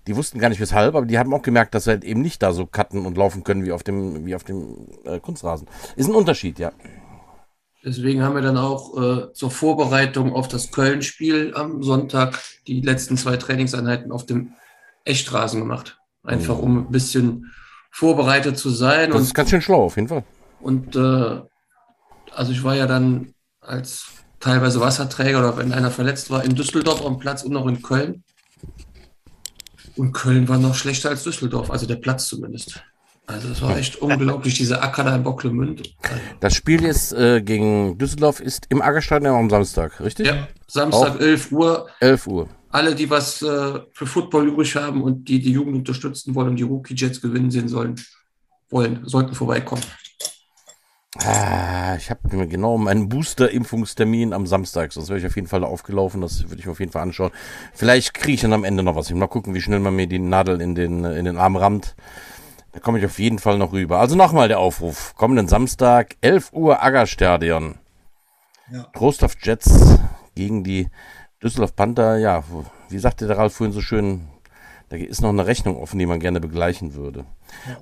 die wussten gar nicht weshalb, aber die haben auch gemerkt, dass sie halt eben nicht da so cutten und laufen können wie auf dem, wie auf dem äh, Kunstrasen. Ist ein Unterschied, ja. Deswegen haben wir dann auch äh, zur Vorbereitung auf das Köln-Spiel am Sonntag die letzten zwei Trainingseinheiten auf dem Echtrasen gemacht. Einfach mhm. um ein bisschen vorbereitet zu sein. Das und, ist ganz schön schlau, auf jeden Fall. Und äh, also ich war ja dann als teilweise Wasserträger oder wenn einer verletzt war, in Düsseldorf am Platz und noch in Köln. Und Köln war noch schlechter als Düsseldorf, also der Platz zumindest. Also es war echt unglaublich, diese Acker da in Bocklemünd. Das Spiel jetzt äh, gegen Düsseldorf ist im Ackerstadion am Samstag, richtig? Ja, Samstag Auch 11 Uhr. 11 Uhr. Alle, die was äh, für Football übrig haben und die die Jugend unterstützen wollen und die Rookie Jets gewinnen sehen sollen, wollen, sollten vorbeikommen. Ah, ich habe mir genau meinen Booster-Impfungstermin am Samstag. Das wäre ich auf jeden Fall aufgelaufen. Das würde ich mir auf jeden Fall anschauen. Vielleicht kriege ich dann am Ende noch was. Ich mal gucken, wie schnell man mir die Nadel in den, in den Arm rammt. Da komme ich auf jeden Fall noch rüber. Also nochmal der Aufruf. Kommenden Samstag, 11 Uhr Aggerstadion. Ja. Trostorf Jets gegen die Düsseldorf Panther, ja, wie sagte der Ralf vorhin so schön, da ist noch eine Rechnung offen, die man gerne begleichen würde.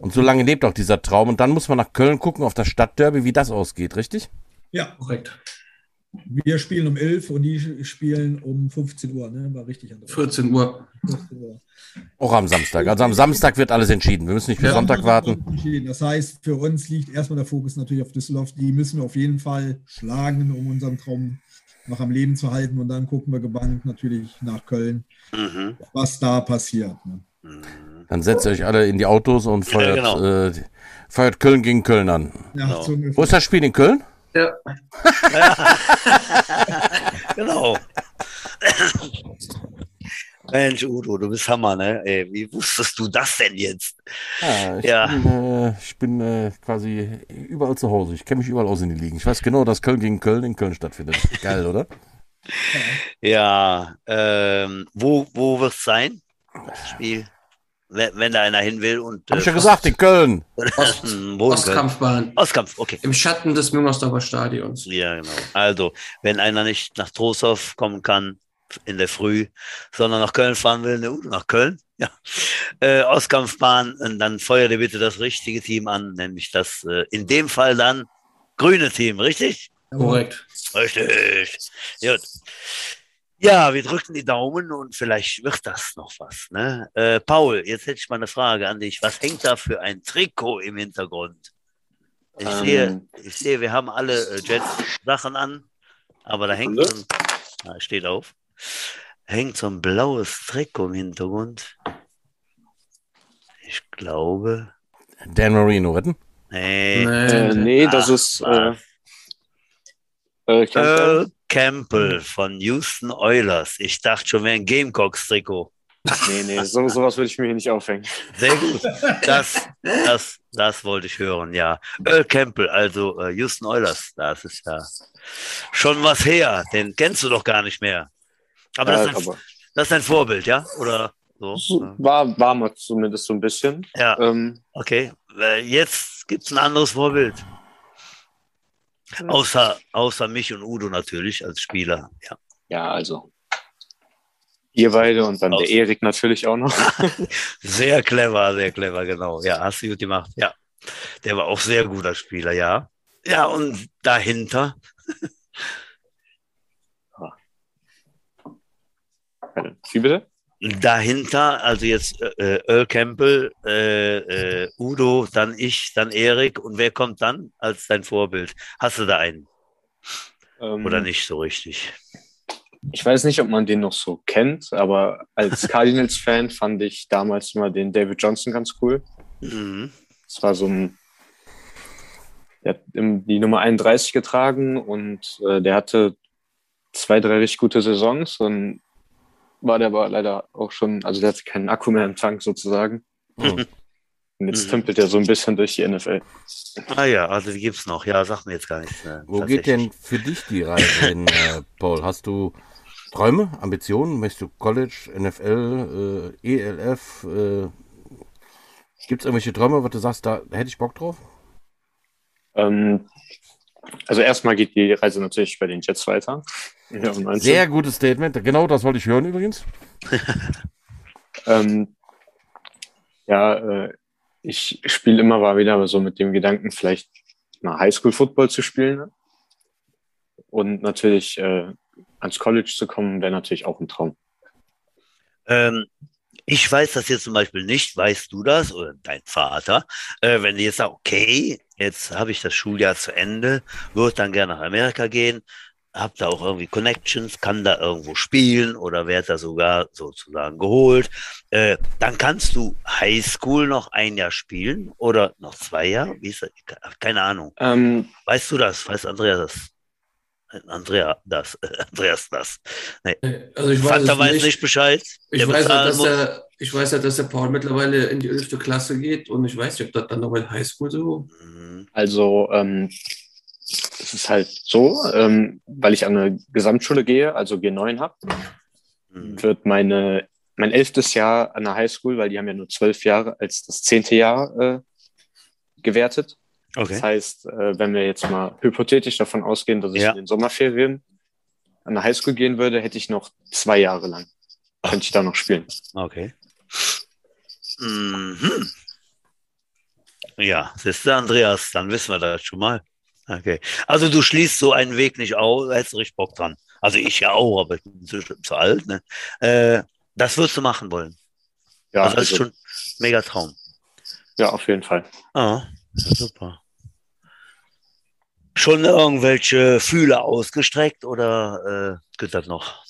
Und so lange lebt auch dieser Traum. Und dann muss man nach Köln gucken, auf das Stadtderby, wie das ausgeht, richtig? Ja, korrekt. Wir spielen um 11 und die spielen um 15 Uhr, ne? War richtig. 14 Uhr. 14 Uhr. Auch am Samstag. Also am Samstag wird alles entschieden. Wir müssen nicht für ja, Sonntag warten. Das heißt, für uns liegt erstmal der Fokus natürlich auf Düsseldorf. Die müssen wir auf jeden Fall schlagen, um unseren Traum noch am Leben zu halten. Und dann gucken wir gebannt natürlich nach Köln, mhm. was da passiert. Ne? Dann setzt ihr euch alle in die Autos und feuert, ja, genau. äh, feuert Köln gegen Köln an. Ja, genau. Wo ist das Spiel in Köln? Ja. genau. Mensch, Udo, du bist Hammer, ne? Ey, wie wusstest du das denn jetzt? Ja, ich ja. bin, äh, ich bin äh, quasi überall zu Hause. Ich kenne mich überall aus in die Ligen. Ich weiß genau, dass Köln gegen Köln in Köln stattfindet. Geil, oder? Ja, ähm, wo, wo wird es sein? Das Spiel? Wenn, wenn, da einer hin will und. Hab äh, ich ja gesagt, in Köln. Ost, Ostkampfbahn. Ostkampf, okay. Im Schatten des Müngersdorfer Stadions. Ja, genau. Also, wenn einer nicht nach Trostorf kommen kann, in der Früh, sondern nach Köln fahren will, ne, nach Köln, ja, äh, Auskampfbahn, und dann feuer dir bitte das richtige Team an, nämlich das, äh, in dem Fall dann grüne Team, richtig? Korrekt. Richtig. Gut. Ja, wir drücken die Daumen und vielleicht wird das noch was. Ne? Äh, Paul, jetzt hätte ich mal eine Frage an dich. Was hängt da für ein Trikot im Hintergrund? Ich, ähm. sehe, ich sehe, wir haben alle äh, Jets-Sachen an, aber da hängt ein, ah, steht auf, hängt so ein blaues Trikot im Hintergrund. Ich glaube. Dan Marino, wetten? Nee, äh, nee das ist äh, äh, Campbell. Campbell von Houston Oilers. Ich dachte schon, wäre ein Gamecocks-Trikot. Nee, nee, so, sowas würde ich mir hier nicht aufhängen. Sehr gut. Das, das, das wollte ich hören, ja. Earl Campbell, also äh, Houston Oilers, das ist ja schon was her. Den kennst du doch gar nicht mehr. Aber, das, ist ein, aber das ist ein Vorbild, ja? Oder so? War, war mal zumindest so ein bisschen. Ja. Ähm, okay. Jetzt gibt es ein anderes Vorbild. Außer, außer mich und Udo natürlich als Spieler. Ja, ja also ihr beide und dann Aus der Erik natürlich auch noch. sehr clever, sehr clever, genau. Ja, hast du gut gemacht. Ja, der war auch sehr guter Spieler, ja. Ja, und dahinter Wie bitte? Dahinter, also jetzt äh, Earl Campbell, äh, äh, Udo, dann ich, dann Erik. Und wer kommt dann als dein Vorbild? Hast du da einen? Ähm, Oder nicht so richtig? Ich weiß nicht, ob man den noch so kennt, aber als Cardinals-Fan fand ich damals mal den David Johnson ganz cool. Mhm. Das war so ein, der hat die Nummer 31 getragen und äh, der hatte zwei, drei richtig gute Saisons und war der aber leider auch schon, also der hat keinen Akku mehr im Tank sozusagen. Mhm. Und jetzt tümpelt er so ein bisschen durch die NFL. Ah ja, also die gibt es noch. Ja, sag mir jetzt gar nichts. Ne, Wo geht denn für dich die Reise hin, äh, Paul? Hast du Träume, Ambitionen? Möchtest du College, NFL, äh, ELF? Äh, gibt es irgendwelche Träume, wo du sagst, da hätte ich Bock drauf? Ähm, also erstmal geht die Reise natürlich bei den Jets weiter. Ja, Sehr gutes Statement. Genau das wollte ich hören übrigens. ähm, ja, äh, ich spiele immer mal wieder so mit dem Gedanken, vielleicht mal Highschool-Football zu spielen. Und natürlich äh, ans College zu kommen, wäre natürlich auch ein Traum. Ähm, ich weiß das jetzt zum Beispiel nicht, weißt du das oder dein Vater, äh, wenn die jetzt sagen, okay, jetzt habe ich das Schuljahr zu Ende, würde dann gerne nach Amerika gehen, habe da auch irgendwie Connections, kann da irgendwo spielen oder werde da sogar sozusagen geholt, äh, dann kannst du Highschool noch ein Jahr spielen oder noch zwei Jahre? Wie ist das? Keine Ahnung. Ähm, weißt du das? Weiß Andrea das? Andrea das, Andreas das. Nee. Äh, also ich weiß Vater weiß nicht. nicht Bescheid. Ich weiß, ja, dass der, ich weiß ja, dass der Paul mittlerweile in die 11. Klasse geht und ich weiß nicht, ob das dann noch in Highschool so. Mhm. Also ähm, es ist halt so, ähm, weil ich an eine Gesamtschule gehe, also G9 habe, mhm. wird meine mein elftes Jahr an der Highschool, weil die haben ja nur zwölf Jahre als das zehnte Jahr äh, gewertet. Okay. Das heißt, äh, wenn wir jetzt mal hypothetisch davon ausgehen, dass ich ja. in den Sommerferien an der Highschool gehen würde, hätte ich noch zwei Jahre lang. Könnte ich da noch spielen. Okay. Mhm. Ja, siehst du, Andreas, dann wissen wir das schon mal. Okay. Also du schließt so einen Weg nicht aus, hättest du richtig Bock dran. Also ich ja auch, aber ich bin zu, zu alt. Ne? Äh, das würdest du machen wollen. Ja, also das also, ist schon mega Traum. ja, auf jeden Fall. Ah, super. Schon irgendwelche Fühler ausgestreckt oder äh, geht das noch?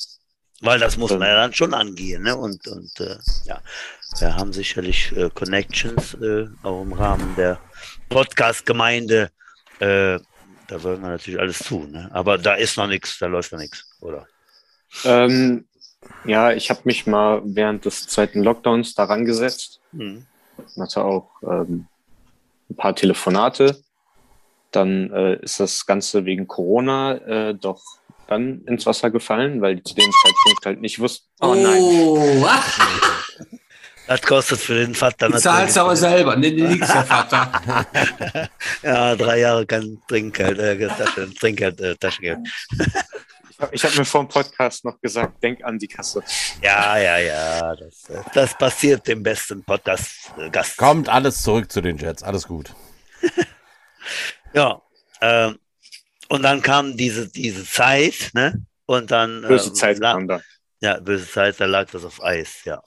Weil das muss man ja dann schon angehen, ne? Und, und äh, ja, wir haben sicherlich äh, Connections äh, auch im Rahmen der Podcast-Gemeinde. Äh, da wollen wir natürlich alles tun, ne? Aber da ist noch nichts, da läuft noch nichts, oder? Ähm, ja, ich habe mich mal während des zweiten Lockdowns daran gesetzt. Hm. Hatte auch ähm, ein paar Telefonate. Dann äh, ist das Ganze wegen Corona äh, doch dann ins Wasser gefallen, weil die zu dem Zeitpunkt halt nicht wussten. Oh, nein. ach, Das kostet für den Vater du zahlst aber selber. Nee, nee, nix, der Vater. Ja, drei Jahre kein Trinkgeld, äh, Tasche, Trinkgeld, äh, Taschengeld. Ich habe hab mir vor dem Podcast noch gesagt, denk an die Kasse. Ja, ja, ja. Das, äh, das passiert dem besten Podcast-Gast. Kommt alles zurück zu den Jets, alles gut. Ja. Ähm, und dann kam diese, diese Zeit, ne? Und dann. Böse äh, Zeit kam da. Ja, böse Zeit, da lag das auf Eis, ja.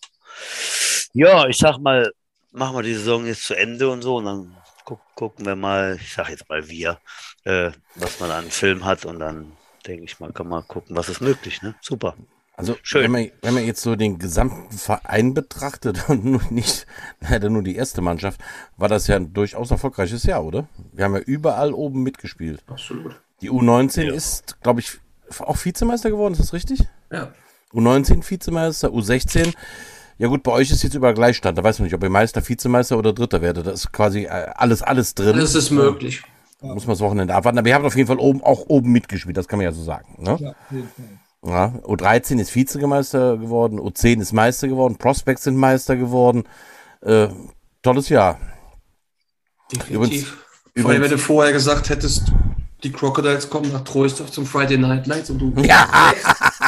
Ja, ich sag mal, machen wir die Saison jetzt zu Ende und so und dann guck, gucken wir mal, ich sag jetzt mal wir, äh, was man an Film hat und dann denke ich mal, kann man gucken, was ist möglich, ne? Super. Also, Schön. Wenn, man, wenn man jetzt so den gesamten Verein betrachtet und nur nicht leider nur die erste Mannschaft, war das ja ein durchaus erfolgreiches Jahr, oder? Wir haben ja überall oben mitgespielt. Absolut. Die U19 Ja. ist, glaube ich, auch Vizemeister geworden, ist das richtig? Ja. U19 Vizemeister, U16. Ja gut, bei euch ist jetzt über Gleichstand. Da weiß man nicht, ob ihr Meister, Vizemeister oder Dritter werdet. Da ist quasi äh, alles, alles drin. Das ist möglich. Muss man das Wochenende abwarten. Aber ihr habt auf jeden Fall oben, auch oben mitgespielt, das kann man ja so sagen. Ne? Ja, auf jeden Fall. Ja, U13 ist Vizemeister geworden, U10 ist Meister geworden, Prospects sind Meister geworden. Äh, tolles Jahr. Definitiv. Übrigens- Vor allem, wenn du vorher gesagt hättest, die Crocodiles kommen nach Troisdorf zum Friday Night Lights und du, Ja.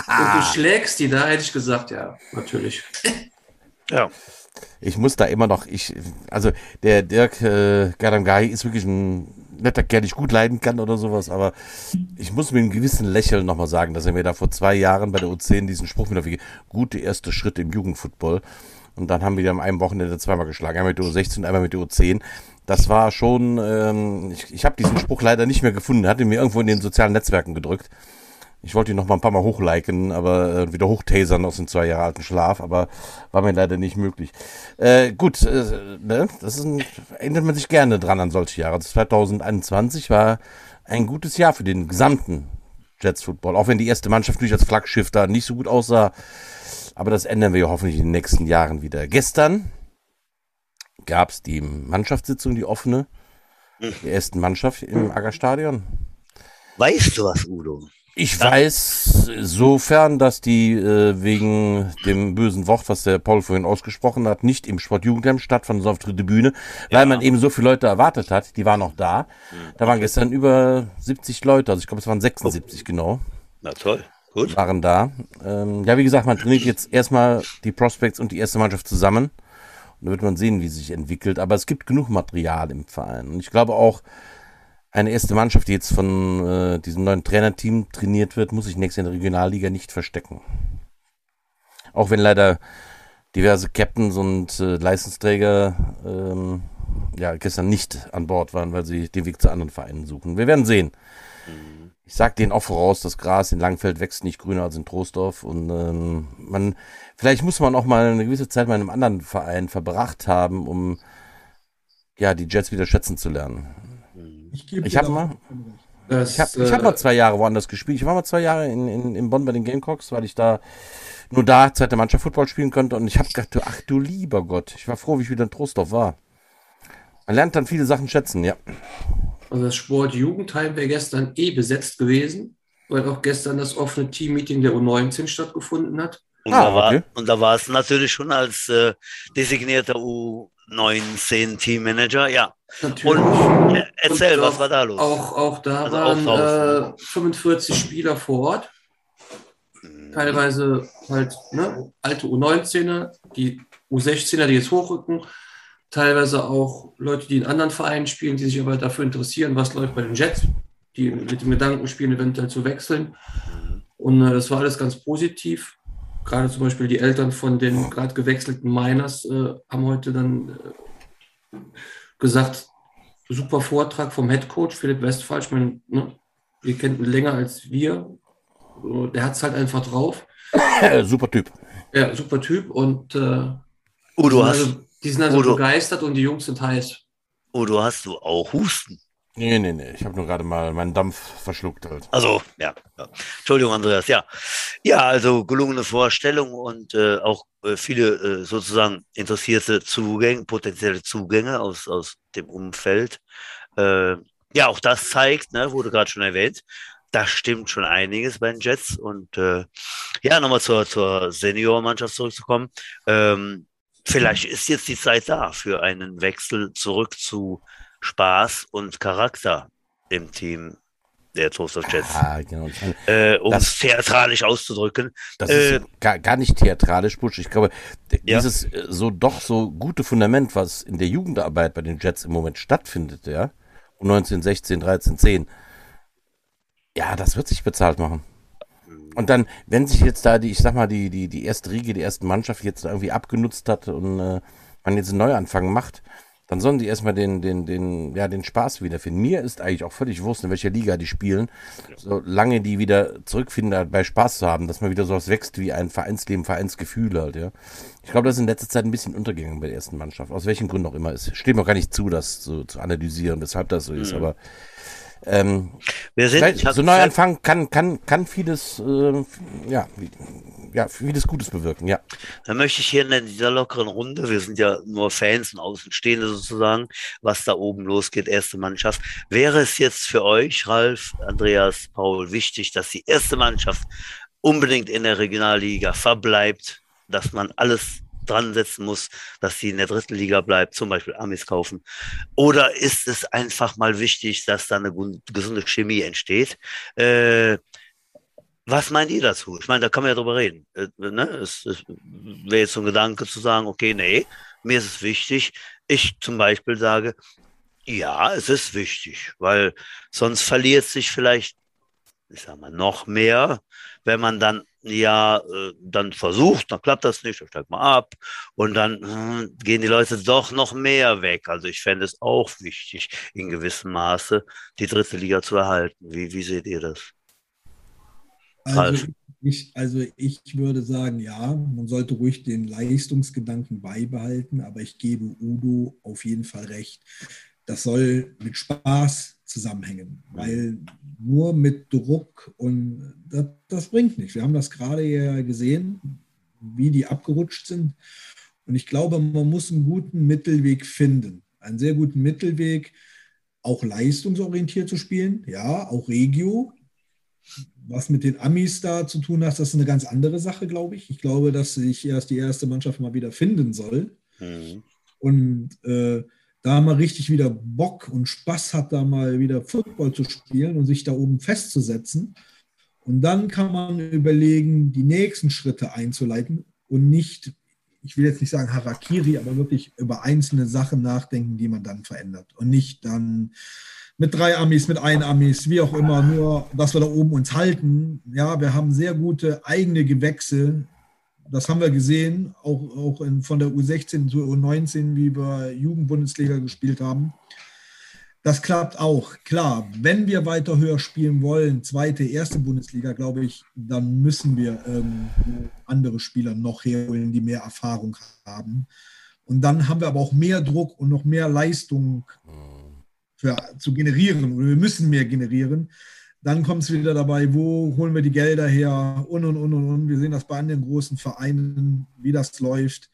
und du schlägst die da, hätte ich gesagt, ja, natürlich. Ja. Ich muss da immer noch, ich, also der Dirk äh, Gadamgai ist wirklich ein netter Kerl, den ich gut leiden kann oder sowas, aber ich muss mit einem gewissen Lächeln nochmal sagen, dass er mir da vor zwei Jahren bei der U10 diesen Spruch wieder wie gute erste Schritte im Jugendfootball und dann haben wir am einem Wochenende zweimal geschlagen, einmal mit der U16 und einmal mit der U10. Das war schon, ähm, ich, ich habe diesen Spruch leider nicht mehr gefunden, er hat ihn mir irgendwo in den sozialen Netzwerken gedrückt. Ich wollte ihn noch mal ein paar Mal hochliken, aber äh, wieder hochtasern aus dem zwei Jahre alten Schlaf, aber war mir leider nicht möglich. Äh, gut, äh, ne? das ist ein, erinnert man sich gerne dran an solche Jahre. Also 2021 war ein gutes Jahr für den gesamten Jets Football, auch wenn die erste Mannschaft natürlich als Flaggschiff da nicht so gut aussah. Aber das ändern wir ja hoffentlich in den nächsten Jahren wieder. Gestern gab es die Mannschaftssitzung, die offene, der ersten Mannschaft im Aggerstadion. Weißt du was, Udo? Ich weiß sofern, dass die äh, wegen dem bösen Wort, was der Paul vorhin ausgesprochen hat, nicht im Sportjugendheim stattfand, sondern auf der Tribüne, weil man eben so viele Leute erwartet hat. Die waren noch da. Da waren gestern über 70 Leute, also ich glaube, es waren 76 genau, Na toll, gut. waren da. Ähm, ja, wie gesagt, man trainiert jetzt erstmal die Prospects und die erste Mannschaft zusammen. Und da wird man sehen, wie es sich entwickelt. Aber es gibt genug Material im Verein. Und ich glaube auch, eine erste Mannschaft, die jetzt von äh, diesem neuen Trainerteam trainiert wird, muss sich nächstes Jahr in der Regionalliga nicht verstecken. Auch wenn leider diverse Captains und äh, Leistungsträger ähm, ja, gestern nicht an Bord waren, weil sie den Weg zu anderen Vereinen suchen. Wir werden sehen. Ich sag denen auch voraus, das Gras in Langfeld wächst nicht grüner als in Trostorf und ähm, man, vielleicht muss man auch mal eine gewisse Zeit mal in einem anderen Verein verbracht haben, um ja die Jets wieder schätzen zu lernen. Ich, gebe Ich hab da mal-. Das, Ich habe ich hab mal zwei Jahre woanders gespielt. Ich war mal zwei Jahre in, in, in Bonn bei den Gamecocks, weil ich da nur da zweite Mannschaft Football spielen konnte. Und ich habe gedacht, du, ach du lieber Gott, ich war froh, wie ich wieder in Trostorf war. Man lernt dann viele Sachen schätzen, ja. Also das Sportjugendheim wäre gestern eh besetzt gewesen, weil auch gestern das offene Teammeeting der U19 stattgefunden hat. Und, Ah, da war, okay. und da war es natürlich schon als äh, designierter U19-Teammanager, ja. Natürlich. Und äh, erzähl, Und was auch- war da los? Auch, auch da Also waren äh, 45 Spieler vor Ort. teilweise halt ne, alte U19er, die U16er, die jetzt hochrücken, teilweise auch Leute, die in anderen Vereinen spielen, die sich aber dafür interessieren, was läuft bei den Jets, die mit dem Gedanken spielen, eventuell zu wechseln. Und äh, das war alles ganz positiv. Gerade zum Beispiel die Eltern von den gerade gewechselten Miners äh, haben heute dann äh, gesagt, super Vortrag vom Head Coach Philipp Westphal. Ich meine, ne, ihr kennt ihn länger als wir. Der hat es halt einfach drauf. super Typ. Ja, super Typ. Und äh, Udo, die, sind also, die sind also Udo. begeistert und die Jungs sind heiß. Udo, hast du auch Husten? Nee, nee, nee. Ich habe nur gerade mal meinen Dampf verschluckt halt. Also, ja. Entschuldigung, Andreas. Ja, ja also gelungene Vorstellung und äh, auch äh, viele äh, sozusagen interessierte Zugänge, potenzielle Zugänge aus, aus dem Umfeld. Äh, ja, auch das zeigt, ne, wurde gerade schon erwähnt, da stimmt schon einiges bei den Jets. Und äh, ja, nochmal zur, zur Seniormannschaft zurückzukommen. Ähm, vielleicht ist jetzt die Zeit da für einen Wechsel zurück zu Spaß und Charakter im Team der Toast of Jets. Ah, genau. Äh, um Das- es theatralisch auszudrücken. Das Äh, ist gar, gar nicht theatralisch, Butsch. Ich glaube, Ja. dieses äh, so doch so gute Fundament, was in der Jugendarbeit bei den Jets im Moment stattfindet, ja, um 19, 16, 13, 10, ja, das wird sich bezahlt machen. Und dann, wenn sich jetzt da die, ich sag mal, die, die, die erste Riege, die erste Mannschaft jetzt irgendwie abgenutzt hat und äh, man jetzt einen Neuanfang macht, dann sollen die erstmal den, den, den, ja, den Spaß wiederfinden. Mir ist eigentlich auch völlig wurscht, in welcher Liga die spielen, solange die wieder zurückfinden, dabei Spaß zu haben, dass man wieder sowas wächst wie ein Vereinsleben, Vereinsgefühl halt, ja. Ich glaube, das ist in letzter Zeit ein bisschen untergegangen bei der ersten Mannschaft, aus welchen Gründen auch immer. Es steht mir auch gar nicht zu, das so zu analysieren, weshalb das so ist, aber ähm, wir sind, so ein Neuanfang kann, kann, kann vieles, äh, ja, ja, vieles Gutes bewirken, ja. Da möchte ich hier in dieser lockeren Runde, wir sind ja nur Fans und Außenstehende sozusagen, was da oben losgeht, erste Mannschaft. Wäre es jetzt für euch, Ralf, Andreas, Paul, wichtig, dass die erste Mannschaft unbedingt in der Regionalliga verbleibt, dass man alles dran setzen muss, dass sie in der dritten Liga bleibt, zum Beispiel Amis kaufen? Oder ist es einfach mal wichtig, dass da eine gesunde Chemie entsteht? Äh, was meint ihr dazu? Ich meine, da kann man ja drüber reden. Äh, ne? Es, es wäre jetzt so ein Gedanke zu sagen, okay, nee, mir ist es wichtig. Ich zum Beispiel sage, ja, es ist wichtig, weil sonst verliert sich vielleicht, ich sag mal, noch mehr, wenn man dann ja äh, dann versucht, dann klappt das nicht, dann steigt man ab und dann äh, gehen die Leute doch noch mehr weg. Also ich fände es auch wichtig, in gewissem Maße die dritte Liga zu erhalten. Wie, wie seht ihr das? Also ich, also ich würde sagen, ja, man sollte ruhig den Leistungsgedanken beibehalten, aber ich gebe Udo auf jeden Fall recht. Das soll mit Spaß zusammenhängen, weil nur mit Druck und das, das bringt nichts. Wir haben das gerade ja gesehen, wie die abgerutscht sind. Und ich glaube, man muss einen guten Mittelweg finden. Einen sehr guten Mittelweg, auch leistungsorientiert zu spielen, ja, auch Regio, was mit den Amis da zu tun hat, das ist eine ganz andere Sache, glaube ich. Ich glaube, dass sich erst die erste Mannschaft mal wieder finden soll Mhm. und äh, da mal richtig wieder Bock und Spaß hat, da mal wieder Football zu spielen und sich da oben festzusetzen. Und dann kann man überlegen, die nächsten Schritte einzuleiten und nicht, ich will jetzt nicht sagen Harakiri, aber wirklich über einzelne Sachen nachdenken, die man dann verändert. Und nicht dann mit drei Amis, mit ein Amis, wie auch immer, nur, dass wir da oben uns halten. Ja, wir haben sehr gute eigene Gewächse. Das haben wir gesehen, auch, auch in, von der U16 zur U19, wie wir Jugendbundesliga gespielt haben. Das klappt auch. Klar, wenn wir weiter höher spielen wollen, zweite, erste Bundesliga, glaube ich, dann müssen wir ähm, andere Spieler noch herholen, die mehr Erfahrung haben. Und dann haben wir aber auch mehr Druck und noch mehr Leistung für, zu generieren. Oder wir müssen mehr generieren. Dann kommt es wieder dabei, wo holen wir die Gelder her und und und und und. Wir sehen das bei anderen großen Vereinen, wie das läuft.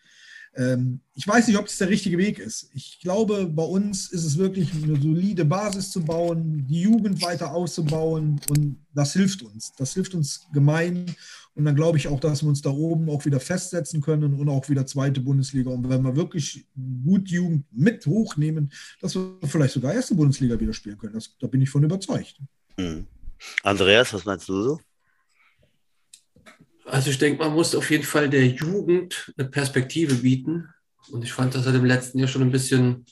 Ähm, ich weiß nicht, ob es der richtige Weg ist. Ich glaube, bei uns ist es wirklich eine solide Basis zu bauen, die Jugend weiter auszubauen und das hilft uns. Das hilft uns gemein. Und dann glaube ich auch, dass wir uns da oben auch wieder festsetzen können und auch wieder zweite Bundesliga. Und wenn wir wirklich gut Jugend mit hochnehmen, dass wir vielleicht sogar erste Bundesliga wieder spielen können. Das, da bin ich von überzeugt. Mhm. Andreas, was meinst du so? Also ich denke, man muss auf jeden Fall der Jugend eine Perspektive bieten. Und ich fand das halt im letzten Jahr schon ein bisschen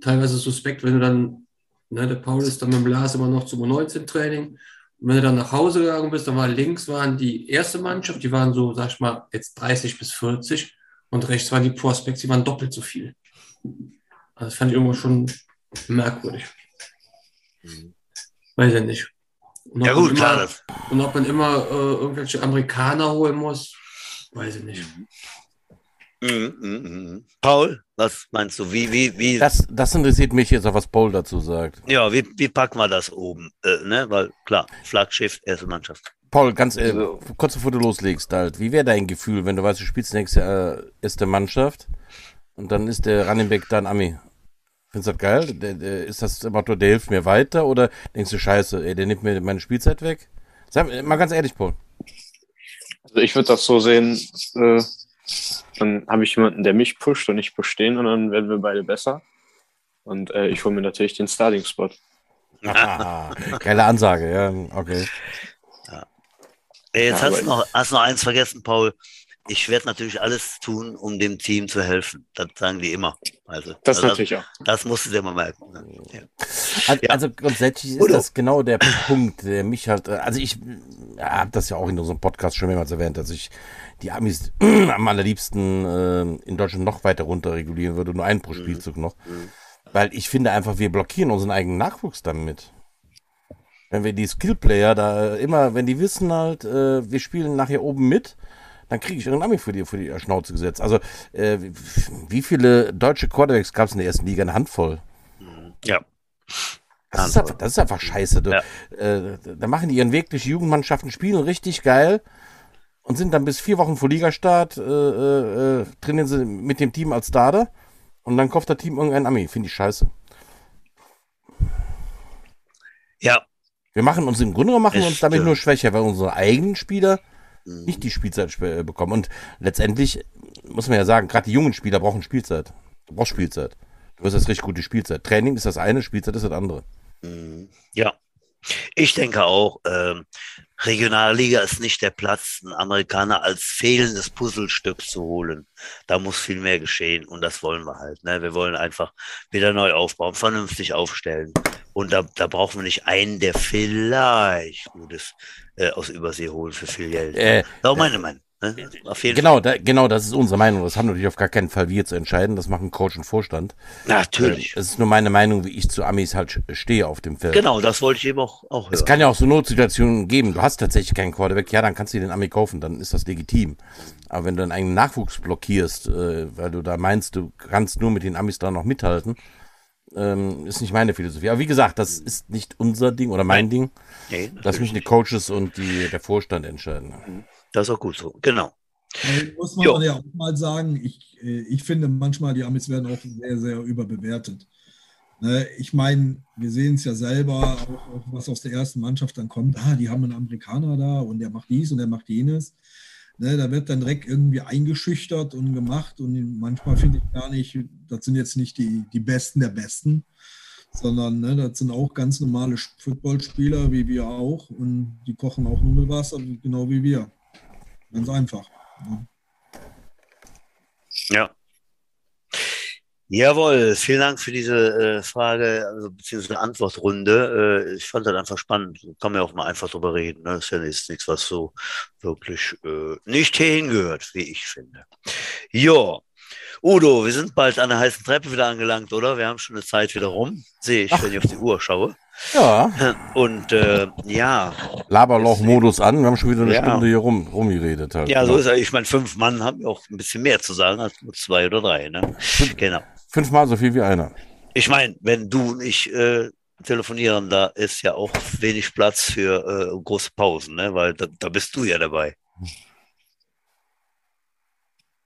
teilweise suspekt, wenn du dann, ne, der Paul ist dann mit dem Lars immer noch zum 19-Training. Und wenn du dann nach Hause gegangen bist, dann war links waren die erste Mannschaft, die waren so, sag ich mal, jetzt 30 bis 40 und rechts waren die Prospects, die waren doppelt so viel. Also das fand ich irgendwo schon merkwürdig. Mhm. Weiß ich nicht. Und ja gut, immer, klar. Und ob man immer äh, irgendwelche Amerikaner holen muss, weiß ich nicht. Mhm, mh, mh. Paul, was meinst du? Wie, wie, wie? Das, das interessiert mich jetzt auch, was Paul dazu sagt. Ja, wie, wie packen wir das oben? Äh, ne? Weil klar, Flaggschiff, erste Mannschaft. Paul, ganz äh, also, kurz bevor du loslegst, halt, wie wäre dein Gefühl, wenn du weißt, du spielst nächste äh, erste Mannschaft und dann ist der Running Back dann Ami? Findest du das geil? Der, der, ist das immer der hilft mir weiter oder denkst du, scheiße, ey, der nimmt mir meine Spielzeit weg? Sag mal ganz ehrlich, Paul. Also ich würde das so sehen, äh, dann habe ich jemanden, der mich pusht und ich push den und dann werden wir beide besser. Und äh, ich hole mir natürlich den Starting-Spot. Ah, geile Ansage, ja, okay. Ja. Jetzt ja, hast, du noch, hast noch eins vergessen, Paul ich werde natürlich alles tun, um dem Team zu helfen. Das sagen die immer. Also, das also natürlich auch. Das musst du dir mal merken. Ne? Ja. Also, ja. also, grundsätzlich ist Udo. das genau der Punkt, der mich halt, äh, also ich ja, habe das ja auch in unserem Podcast schon mehrmals erwähnt, dass ich die Amis am allerliebsten äh, in Deutschland noch weiter runter regulieren würde, nur einen pro mhm. Spielzug mhm. noch. Mhm. Weil ich finde einfach, wir blockieren unseren eigenen Nachwuchs damit. Wenn wir die Skillplayer da immer, wenn die wissen halt, äh, wir spielen nachher oben mit, dann kriege ich irgendeinen Ami für die, für die Schnauze gesetzt. Also, äh, wie viele deutsche Quarterbacks gab es in der ersten Liga? Eine Handvoll. Ja. Das ist, einfach, das ist einfach scheiße. Ja. Äh, da machen die ihren wirklich Jugendmannschaften, spielen richtig geil und sind dann bis vier Wochen vor Ligastart, äh, äh, trainieren sie mit dem Team als Starter und dann kauft das Team irgendeinen Ami. Finde ich scheiße. Ja. Wir machen uns im Grunde machen wir uns damit nur schwächer, weil unsere eigenen Spieler nicht die Spielzeit äh, bekommen. Und letztendlich muss man ja sagen, gerade die jungen Spieler brauchen Spielzeit. Du brauchst Spielzeit. Du wirst das richtig gute Spielzeit. Training ist das eine, Spielzeit ist das andere. Ja. Ich denke auch, ähm, Regionalliga ist nicht der Platz, einen Amerikaner als fehlendes Puzzlestück zu holen. Da muss viel mehr geschehen und das wollen wir halt. Ne? Wir wollen einfach wieder neu aufbauen, vernünftig aufstellen. Und da, da brauchen wir nicht einen, der vielleicht Gutes äh, aus Übersee holen für viel Geld. Äh, das ist auch meine Meinung. Ne? Auf jeden genau, Fall. Da, genau, das ist unsere Meinung. Das haben natürlich auf gar keinen Fall wir zu entscheiden. Das machen Coach und Vorstand. Natürlich. Es äh, ist nur meine Meinung, wie ich zu Amis halt stehe auf dem Feld. Genau, das wollte ich eben auch, auch hören. Es kann ja auch so Notsituationen geben. Du hast tatsächlich keinen Quarterback. Ja, dann kannst du den Ami kaufen. Dann ist das legitim. Aber wenn du deinen eigenen Nachwuchs blockierst, äh, weil du da meinst, du kannst nur mit den Amis da noch mithalten, ähm, ist nicht meine Philosophie. Aber wie gesagt, das ist nicht unser Ding oder mein Ding. Nee, Lass mich die Coaches und die, der Vorstand entscheiden. Das ist auch gut so, genau. Also muss man jo. ja auch mal sagen, ich, äh, ich finde manchmal, die Amis werden auch sehr, sehr überbewertet. Ne, ich meine, wir sehen es ja selber, auch, was aus der ersten Mannschaft dann kommt. Ah, die haben einen Amerikaner da und der macht dies und der macht jenes. Ne, da wird dann direkt irgendwie eingeschüchtert und gemacht und manchmal finde ich gar nicht, das sind jetzt nicht die, die Besten der Besten, sondern ne, das sind auch ganz normale Footballspieler wie wir auch und die kochen auch nur mit Wasser, genau wie wir. Ganz einfach. Ne? Ja. Jawohl, vielen Dank für diese äh, Frage, also beziehungsweise Antwortrunde. Äh, ich fand das einfach spannend. Kann man ja auch mal einfach drüber reden. Ne? Das ist ja jetzt nichts, was so wirklich äh, nicht hingehört, wie ich finde. Ja, Udo, wir sind bald an der heißen Treppe wieder angelangt, oder? Wir haben schon eine Zeit wieder rum. Sehe ich, Ach. wenn ich auf die Uhr schaue. Ja. Und äh, ja. Laberloch-Modus an, wir haben schon wieder eine ja. Stunde hier rum, rumgeredet. Halt. Ja, so ist er. Ich meine, fünf Mann haben auch ein bisschen mehr zu sagen als nur zwei oder drei. Ne? Fünf, genau. Fünfmal so viel wie einer. Ich meine, wenn du und ich äh, telefonieren, da ist ja auch wenig Platz für äh, große Pausen, ne? weil da, da bist du ja dabei.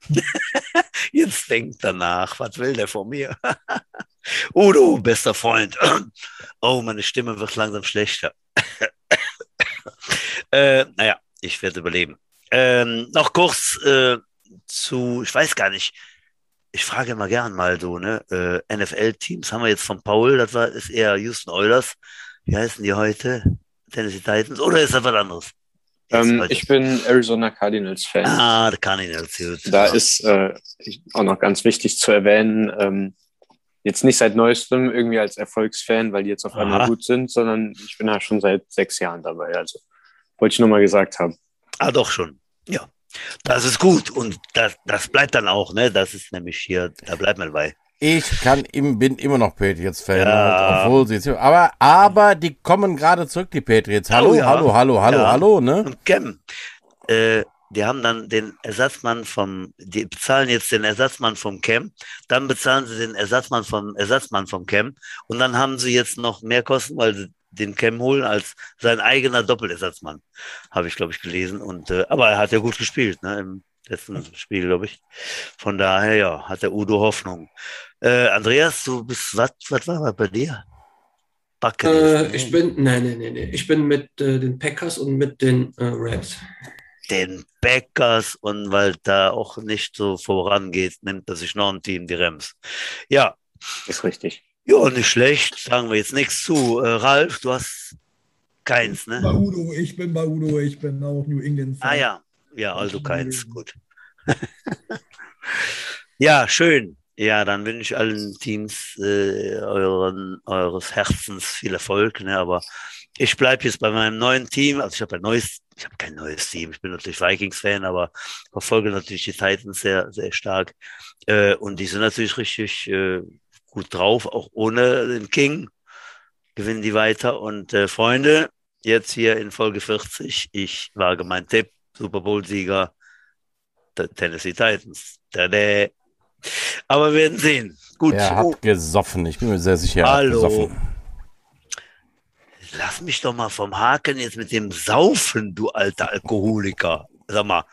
Jetzt denkt danach, was will der von mir? Udo, bester Freund. oh, meine Stimme wird langsam schlechter. äh, naja, ich werde überleben. Ähm, noch kurz äh, zu, ich weiß gar nicht, ich frage immer gern mal so, ne? Äh, NFL-Teams haben wir jetzt von Paul, das war, ist eher Houston Oilers. Wie heißen die heute? Tennessee Titans oder ist das was anderes? Ähm, ich bin Arizona Cardinals Fan. Ah, der Cardinals. Gut. Da ist äh, auch noch ganz wichtig zu erwähnen, ähm, jetzt nicht seit neuestem irgendwie als Erfolgsfan, weil die jetzt auf einmal gut sind, sondern ich bin da schon seit sechs Jahren dabei. Also wollte ich nochmal gesagt haben. Ah, doch schon. Ja. Das ist gut und das, das bleibt dann auch, ne? Das ist nämlich hier, da bleibt man bei. Ich kann im, bin immer noch Patriots-Fan, ja. obwohl sie jetzt, aber, aber die kommen gerade zurück, die Patriots. Hallo, oh, ja. hallo, hallo, hallo, ja. hallo, ne? Und Cam, äh, die haben dann den Ersatzmann vom, die bezahlen jetzt den Ersatzmann vom Cam, dann bezahlen sie den Ersatzmann vom Ersatzmann vom Cam und dann haben sie jetzt noch mehr Kosten, weil sie den Cam holen als sein eigener Doppelersatzmann, habe ich glaube ich gelesen. Und äh, aber er hat ja gut gespielt, ne? Im letzten Spiel, glaube ich. Von daher ja, hat der Udo Hoffnung. Äh, Andreas, du bist was? Was war bei dir? Äh, ich bin, nein, nein, nein, nein. Ich bin mit äh, den Packers und mit den äh, Rams den Packers und weil da auch nicht so vorangeht, nimmt er sich noch ein Team, die Rams. Ja. Ist richtig. Ja, nicht schlecht, sagen wir jetzt nichts zu. Äh, Ralf, du hast keins, ne? Bei Udo, ich bin bei Udo, ich bin auch New England. -Fan. Ah ja, ja, also keins, gut. ja, schön. Ja, dann wünsche ich allen Teams äh, euren, eures Herzens viel Erfolg. Ne? Aber ich bleibe jetzt bei meinem neuen Team. Also ich habe ein neues, ich habe kein neues Team. Ich bin natürlich Vikings-Fan, aber verfolge natürlich die Titans sehr, sehr stark. Äh, und die sind natürlich richtig äh, gut drauf, auch ohne den King gewinnen die weiter. Und äh, Freunde, jetzt hier in Folge 40, ich wage mein Tipp, Super Bowl-Sieger, Tennessee Titans. Tada. Aber wir werden sehen. Gut. Er hat gesoffen, ich bin mir sehr sicher. Hallo. Lass mich doch mal vom Haken jetzt mit dem Saufen, du alter Alkoholiker. Sag mal,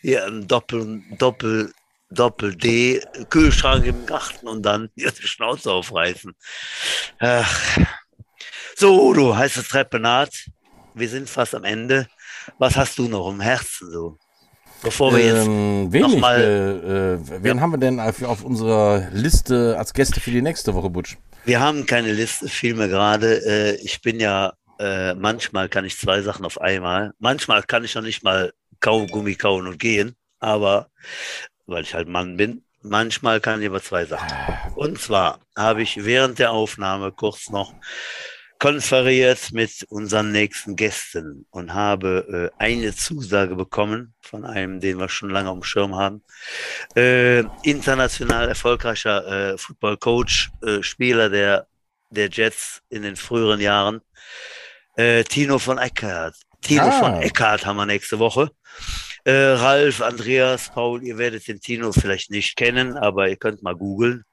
hier ein Doppel, Doppel, Doppel D, Kühlschrank im Garten und dann hier die Schnauze aufreißen. Ach. So, du heiße Treppe naht. Wir sind fast am Ende. Was hast du noch im Herzen so? Bevor wir jetzt ähm, wenig. Mal, äh, äh, wen ja. haben wir denn auf, auf, unserer Liste als Gäste für die nächste Woche, Butsch? Wir haben keine Liste, fiel mir gerade. Äh, ich bin ja, äh, manchmal kann ich zwei Sachen auf einmal. Manchmal kann ich noch nicht mal Kaugummi kauen und gehen, aber weil ich halt Mann bin. Manchmal kann ich aber zwei Sachen. Und zwar habe ich während der Aufnahme kurz noch konferiert mit unseren nächsten Gästen und habe äh, eine Zusage bekommen von einem, den wir schon lange auf dem Schirm haben. Äh, international erfolgreicher äh, Football-Coach, äh, Spieler der, der Jets in den früheren Jahren. Äh, Tino von Eckhardt. Tino ah. von Eckhardt haben wir nächste Woche. Äh, Ralf, Andreas, Paul, ihr werdet den Tino vielleicht nicht kennen, aber ihr könnt mal googeln.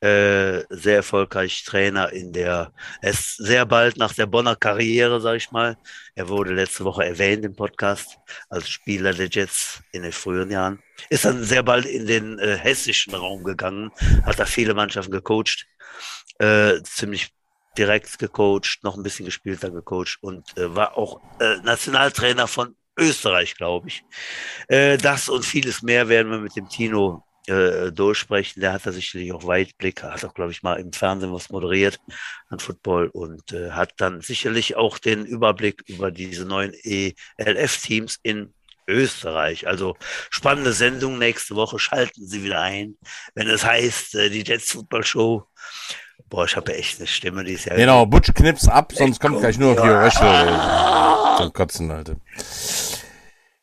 Äh, sehr erfolgreich Trainer in der, er ist sehr bald nach der Bonner Karriere, sag ich mal. Er wurde letzte Woche erwähnt im Podcast als Spieler der Jets in den frühen Jahren. Ist dann sehr bald in den äh, hessischen Raum gegangen, hat da viele Mannschaften gecoacht, äh, ziemlich direkt gecoacht, noch ein bisschen gespielt, dann gecoacht und äh, war auch äh, Nationaltrainer von Österreich, glaube ich. Äh, das und vieles mehr werden wir mit dem Tino äh, durchsprechen. Der hat da sicherlich auch Weitblick, hat auch, glaube ich, mal im Fernsehen was moderiert an Football und äh, hat dann sicherlich auch den Überblick über diese neuen ELF-Teams in Österreich. Also spannende Sendung nächste Woche. Schalten Sie wieder ein, wenn es heißt, äh, die Jets Football Show. Boah, ich habe ja echt eine Stimme, die ist ja. Genau, Butch knips ab, sonst kommt gleich nur auf die Röchel. Zum Kotzen, Alter.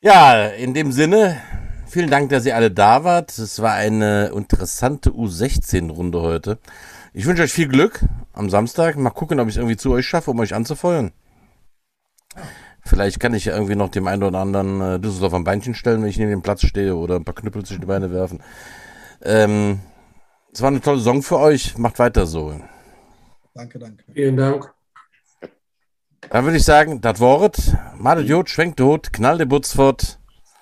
Ja, in dem Sinne, Vielen Dank, dass ihr alle da wart. Es war eine interessante U16-Runde heute. Ich wünsche euch viel Glück am Samstag. Mal gucken, ob ich es irgendwie zu euch schaffe, um euch anzufeuern. Vielleicht kann ich ja irgendwie noch dem einen oder anderen äh, Düsseldorf am Beinchen stellen, wenn ich neben dem Platz stehe oder ein paar Knüppel zwischen die Beine werfen. Ähm, es war eine tolle Saison für euch. Macht weiter so. Danke, danke. Vielen Dank. Dann würde ich sagen, das Wort. Madet Jod, schwenkt Hut, knall de Butz fort.